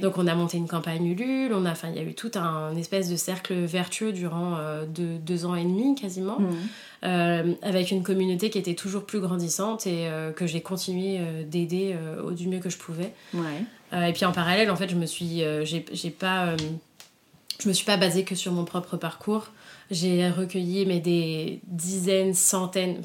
Donc on a monté une campagne Ulule. On a, enfin, il y a eu tout un espèce de cercle vertueux durant deux, ans et demi quasiment. Mhm. avec une communauté qui était toujours plus grandissante et que j'ai continué d'aider au du mieux que je pouvais. et puis en parallèle, en fait, je me suis, j'ai pas, je me suis pas basée que sur mon propre parcours. J'ai recueilli mais des dizaines, centaines,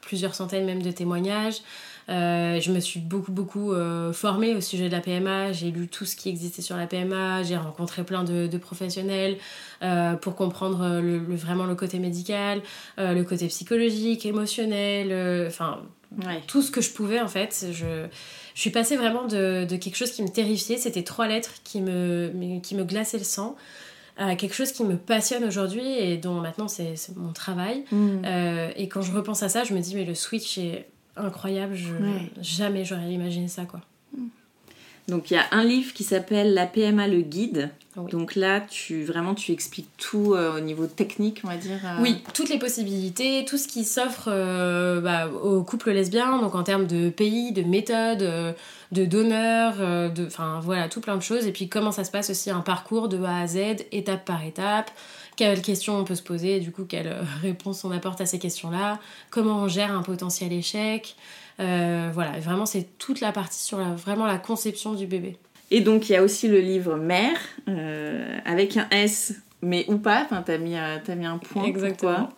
plusieurs centaines même de témoignages. Euh, je me suis beaucoup beaucoup euh, formée au sujet de la PMA, j'ai lu tout ce qui existait sur la PMA, j'ai rencontré plein de, professionnels euh, pour comprendre le, vraiment le côté médical, le côté psychologique, émotionnel, enfin tout ce que je pouvais en fait. Je, je suis passée vraiment de, de quelque chose qui me terrifiait, c'était trois lettres qui me, qui me glaçaient le sang à quelque chose qui me passionne aujourd'hui et dont maintenant c'est mon travail. Mm. Euh, et quand je repense à ça, je me dis, mais le switch est incroyable, je, jamais j'aurais imaginé ça. quoi.
Donc il y a un livre qui s'appelle La PMA le guide. Donc là, tu vraiment tu expliques tout euh, au niveau technique, on va dire.
Euh. Oui, toutes les possibilités, tout ce qui s'offre bah, aux couples lesbiens, donc en termes de pays, de méthodes, de donneurs, euh, de, enfin voilà, tout plein de choses. Et puis comment ça se passe aussi un parcours de A à Z, étape par étape. Quelles questions on peut se poser, du coup, quelle euh, réponse on apporte à ces questions-là. Comment on gère un potentiel échec. Euh, voilà, vraiment, c'est toute la partie sur la, vraiment la conception du bébé.
Et donc, il y a aussi le livre Mère, avec un S, mais ou pas. Enfin, t'as mis, as mis un point.
Exactement.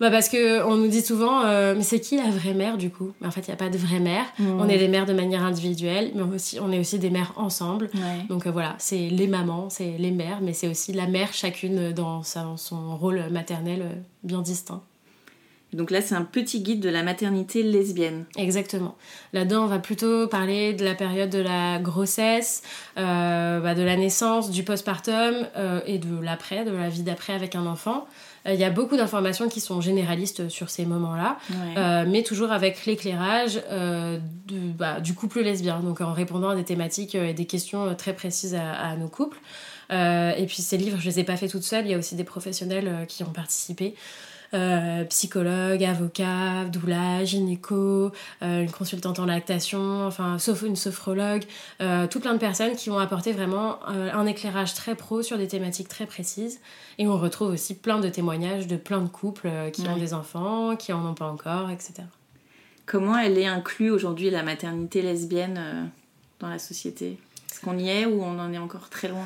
Bah parce que on nous dit souvent, euh, mais c'est qui la vraie mère du coup? En fait, il n'y a pas de vraie mère.
Mmh.
On est des mères de manière individuelle, mais aussi, on est aussi des mères ensemble. Donc euh, voilà, c'est les mamans, c'est les mères, mais c'est aussi la mère chacune dans son rôle maternel euh, bien distinct.
Donc là, c'est un petit guide de la maternité lesbienne.
Exactement. Là-dedans, on va plutôt parler de la période de la grossesse, euh, bah, de la naissance, du postpartum euh, et de l'après, de la vie d'après avec un enfant. Euh, Il y a beaucoup d'informations qui sont généralistes sur ces moments-là,
Ouais.
mais toujours avec l'éclairage du, bah, du couple lesbien, donc en répondant à des thématiques et des questions très précises à, à nos couples. Euh, et puis ces livres, je les ai pas faits toutes seules, il y a aussi des professionnels euh, qui ont participé. Euh, psychologue, avocat, doula, gynéco, euh, une consultante en lactation, enfin sauf une sophrologue, euh, tout plein de personnes qui ont apporté vraiment un éclairage très pro sur des thématiques très précises. Et on retrouve aussi plein de témoignages de plein de couples qui ont des enfants, qui en ont pas encore, etc.
Comment elle est inclue aujourd'hui, la maternité lesbienne, dans la société? Est-ce qu'on y est ou on en est encore très loin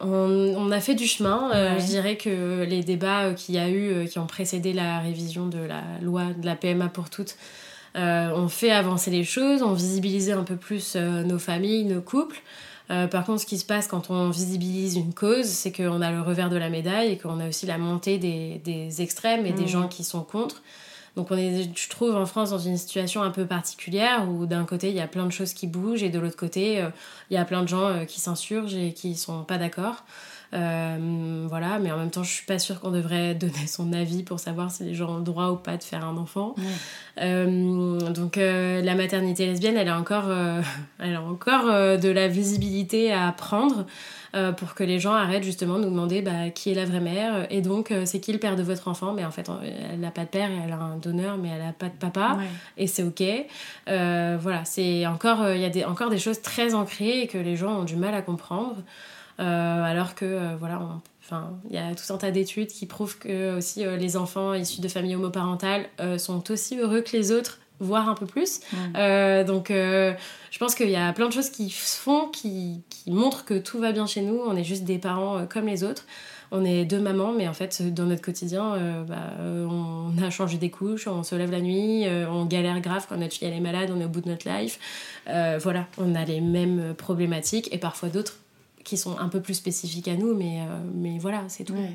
euh
On, on a fait du chemin. euh,
Ouais.
Je dirais que les débats euh, qu'il y a eu, qui ont précédé la révision de la loi de la PMA pour toutes, euh, ont fait avancer les choses, ont visibilisé un peu plus euh, nos familles, nos couples. Euh, par contre, ce qui se passe quand on visibilise une cause, c'est qu'on a le revers de la médaille et qu'on a aussi la montée des, des extrêmes et des
Mhm.
gens qui sont contre. Donc on est, je trouve, en France dans une situation un peu particulière où d'un côté il y a plein de choses qui bougent et de l'autre côté euh, il y a plein de gens euh, qui s'insurgent et qui sont pas d'accord. Euh, voilà, mais en même temps je suis pas sûre qu'on devrait donner son avis pour savoir si les gens ont le droit ou pas de faire un enfant. Euh, donc euh, la maternité lesbienne, elle a encore, elle a encore de la visibilité à prendre pour que les gens arrêtent justement de nous demander bah, qui est la vraie mère et donc c'est qui le père de votre enfant. Mais en fait, elle n'a pas de père, et elle a un donneur, mais elle n'a pas de papa
Ouais.
et c'est ok. Voilà, c'est encore, il y a des, encore des choses très ancrées et que les gens ont du mal à comprendre. Euh, alors que euh, voilà, on- enfin, il y a tout un tas d'études qui prouvent que aussi euh, les enfants issus de familles homoparentales euh, sont aussi heureux que les autres, voire un peu plus. Euh, donc, je pense qu'il y a plein de choses qui se font, qui, qui montrent que tout va bien chez nous. On est juste des parents comme les autres. On est deux mamans, mais en fait, dans notre quotidien, bah, on a changé des couches, on se lève la nuit, on galère grave quand notre fille elle est malade, on est au bout de notre life. Voilà, on a les mêmes problématiques et parfois d'autres qui sont un peu plus spécifiques à nous, mais, euh, mais voilà, c'est tout.
Ouais.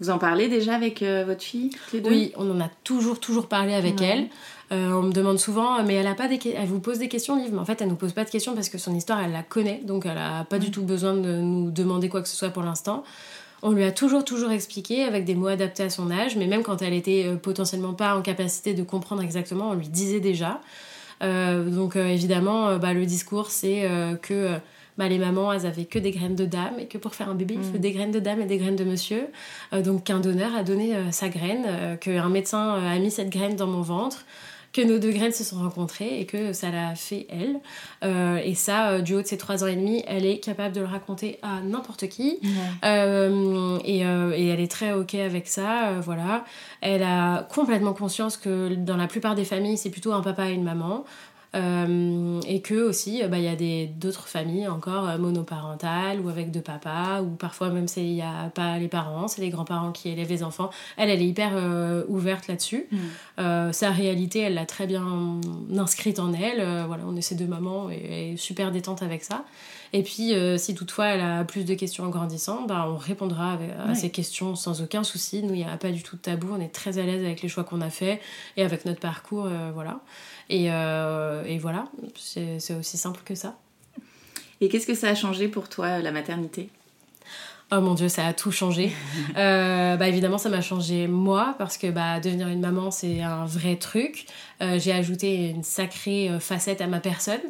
Vous en parlez déjà avec euh, votre fille, toutes les deux
Oui, on en a toujours, toujours parlé avec
Ouais.
elle. Euh, on me demande souvent, mais elle a pas des, elle vous pose des questions, Liv. Mais en fait, elle nous pose pas de questions parce que son histoire, elle la connaît, donc elle a pas du tout besoin de nous demander quoi que ce soit pour l'instant. On lui a toujours, toujours expliqué avec des mots adaptés à son âge, mais même quand elle était euh, potentiellement pas en capacité de comprendre exactement, on lui disait déjà. Donc évidemment, bah, le discours, c'est que bah, les mamans, elles avaient que des graines de dame et que pour faire un bébé, il faut des graines de dame et des graines de monsieur. Euh, donc qu'un donneur a donné euh, sa graine, euh, qu'un médecin a mis cette graine dans mon ventre, que nos deux graines se sont rencontrées et que ça l'a fait elle. Euh, et ça, euh, du haut de ses trois ans et demi, elle est capable de le raconter à n'importe qui. Euh, et, et elle est très ok avec ça, voilà. Elle a complètement conscience que dans la plupart des familles, c'est plutôt un papa et une maman. Euh, et que aussi, euh, bah, il y a des- d'autres familles encore euh, monoparentales ou avec deux papas, ou parfois même il n'y a pas les parents, c'est les grands-parents qui élèvent les enfants. Elle, elle est hyper euh, ouverte là-dessus.
Mm.
Sa réalité, elle l'a très bien inscrite en elle. Voilà, on est ses deux mamans et elle est super détente avec ça. Et puis, si toutefois elle a plus de questions en grandissant, bah, on répondra avec- à ces questions sans aucun souci. Nous, il n'y a pas du tout de tabou. On est très à l'aise avec les choix qu'on a faits et avec notre parcours. voilà. Et, euh, et voilà, c'est aussi simple que ça.
Et qu'est-ce que ça a changé pour toi, la maternité?
Oh mon dieu, ça a tout changé. Euh, bah évidemment, ça m'a changé moi parce que bah devenir une maman, c'est un vrai truc. Euh, J'ai ajouté une sacrée euh, facette à ma personne.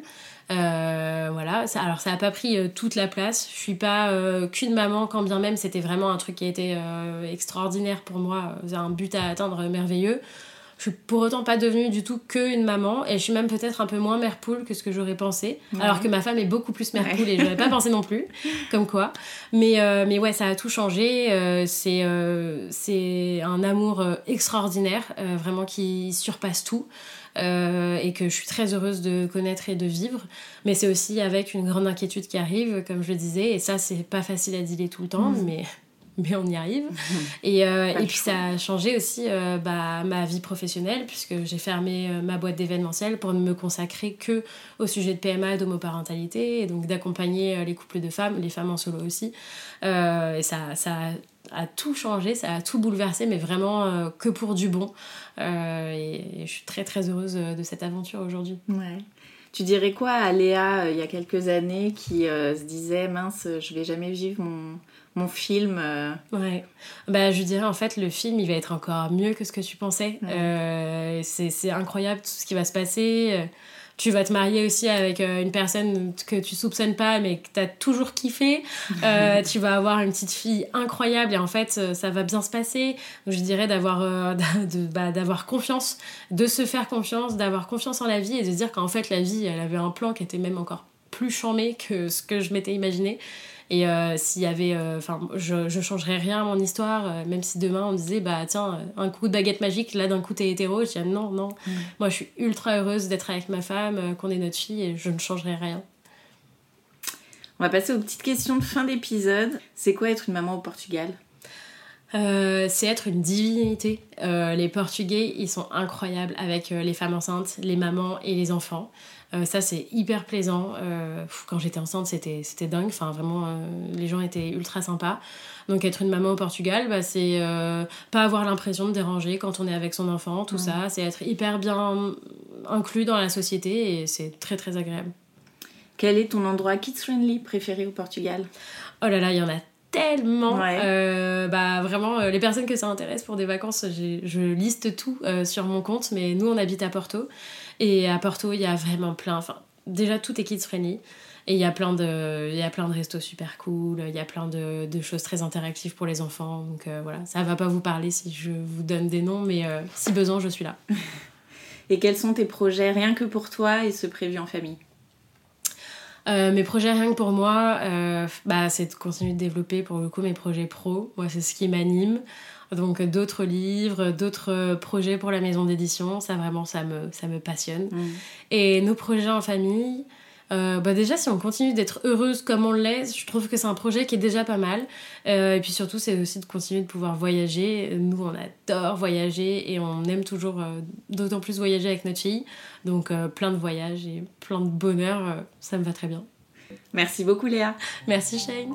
Euh, voilà. Ça, alors ça a pas pris euh, toute la place. Je suis pas euh, qu'une maman, quand bien même c'était vraiment un truc qui a été euh, extraordinaire pour moi, euh, un but à atteindre euh, merveilleux. Je suis pour autant pas devenue du tout que une maman et je suis même peut-être un peu moins mère poule que ce que j'aurais pensé.
Ouais.
Alors que ma femme est beaucoup plus mère
Ouais.
poule et j'aurais pas pensé non plus. Comme quoi. Mais, euh, mais ouais, ça a tout changé. Euh, c'est euh, c'est un amour euh, extraordinaire, euh, vraiment qui surpasse tout. euh, et que je suis très heureuse de connaître et de vivre. Mais c'est aussi avec une grande inquiétude qui arrive, comme je le disais. Et ça, c'est pas facile à dealer tout le temps,
Mhm.
mais, mais on y arrive. et, et puis ça a changé aussi bah, ma vie professionnelle, puisque j'ai fermé ma boîte d'événementiel pour ne me consacrer que au sujet de PMA d'homoparentalité, et donc d'accompagner les couples de femmes, les femmes en solo aussi. et ça, ça a tout changé, ça a tout bouleversé, mais vraiment que pour du bon. et, je suis très très heureuse de cette aventure aujourd'hui.
Ouais. Tu dirais quoi à Léa euh, il y a quelques années qui euh, se disait mince, je vais jamais vivre mon, mon film euh
Ouais, bah, je dirais en fait le film il va être encore mieux que ce que tu pensais. c'est incroyable tout ce qui va se passer tu vas te marier aussi avec euh, une personne que tu soupçonnes pas mais que tu as toujours kiffé. Euh, tu vas avoir une petite fille incroyable et en fait euh, ça va bien se passer. je dirais d'avoir bah, d'avoir confiance, de se faire confiance, d'avoir confiance en la vie et de se dire qu'en fait la vie elle avait un plan qui était même encore plus chambé que ce que je m'étais imaginé. Et euh, s'il y avait. Euh, enfin, je, je changerais rien à mon histoire, euh, même si demain on disait, bah tiens, un coup de baguette magique, là d'un coup t'es hétéro, je dis non, non. Mm. Moi je suis ultra heureuse d'être avec ma femme, qu'on est notre fille et je ne changerai rien.
On va passer aux petites questions de fin d'épisode. C'est quoi être une maman au Portugal?
C'est être une divinité. les Portugais, ils sont incroyables avec les femmes enceintes, les mamans et les enfants. Euh, ça, c'est hyper plaisant. Euh, quand j'étais enceinte, c'était, c'était dingue. Enfin, vraiment, euh, les gens étaient ultra sympas. Donc, être une maman au Portugal, bah, c'est pas avoir l'impression de déranger quand on est avec son enfant, tout ça. C'est être hyper bien inclus dans la société et c'est très, très agréable.
Quel est ton endroit kids-friendly préféré au Portugal?
Oh là là, il y en a tellement. bah vraiment, les personnes que ça intéresse pour des vacances, je liste tout sur mon compte, mais nous on habite à Porto et à Porto, il y a vraiment plein. Enfin, déjà, tout est kids friendly. Et il y a plein de, il y a plein de restos super cool, il y a plein de, de choses très interactives pour les enfants. Donc euh, voilà, ça va pas vous parler si je vous donne des noms, mais euh, si besoin, je suis là.
et quels sont tes projets rien que pour toi et ce prévu en famille?
Euh, mes projets rien que pour moi, bah, c'est de continuer de développer pour le coup mes projets pro. Moi, c'est ce qui m'anime. Donc d'autres livres, d'autres projets pour la maison d'édition, ça vraiment ça me, ça me passionne. Mm. Et nos projets en famille, euh, bah déjà si on continue d'être heureuse comme on l'est, je trouve que c'est un projet qui est déjà pas mal. Euh, et puis surtout c'est aussi de continuer de pouvoir voyager. Nous on adore voyager et on aime toujours euh, d'autant plus voyager avec notre fille. Donc plein de voyages et plein de bonheur, ça me va très bien.
Merci beaucoup Léa.
Merci Shane.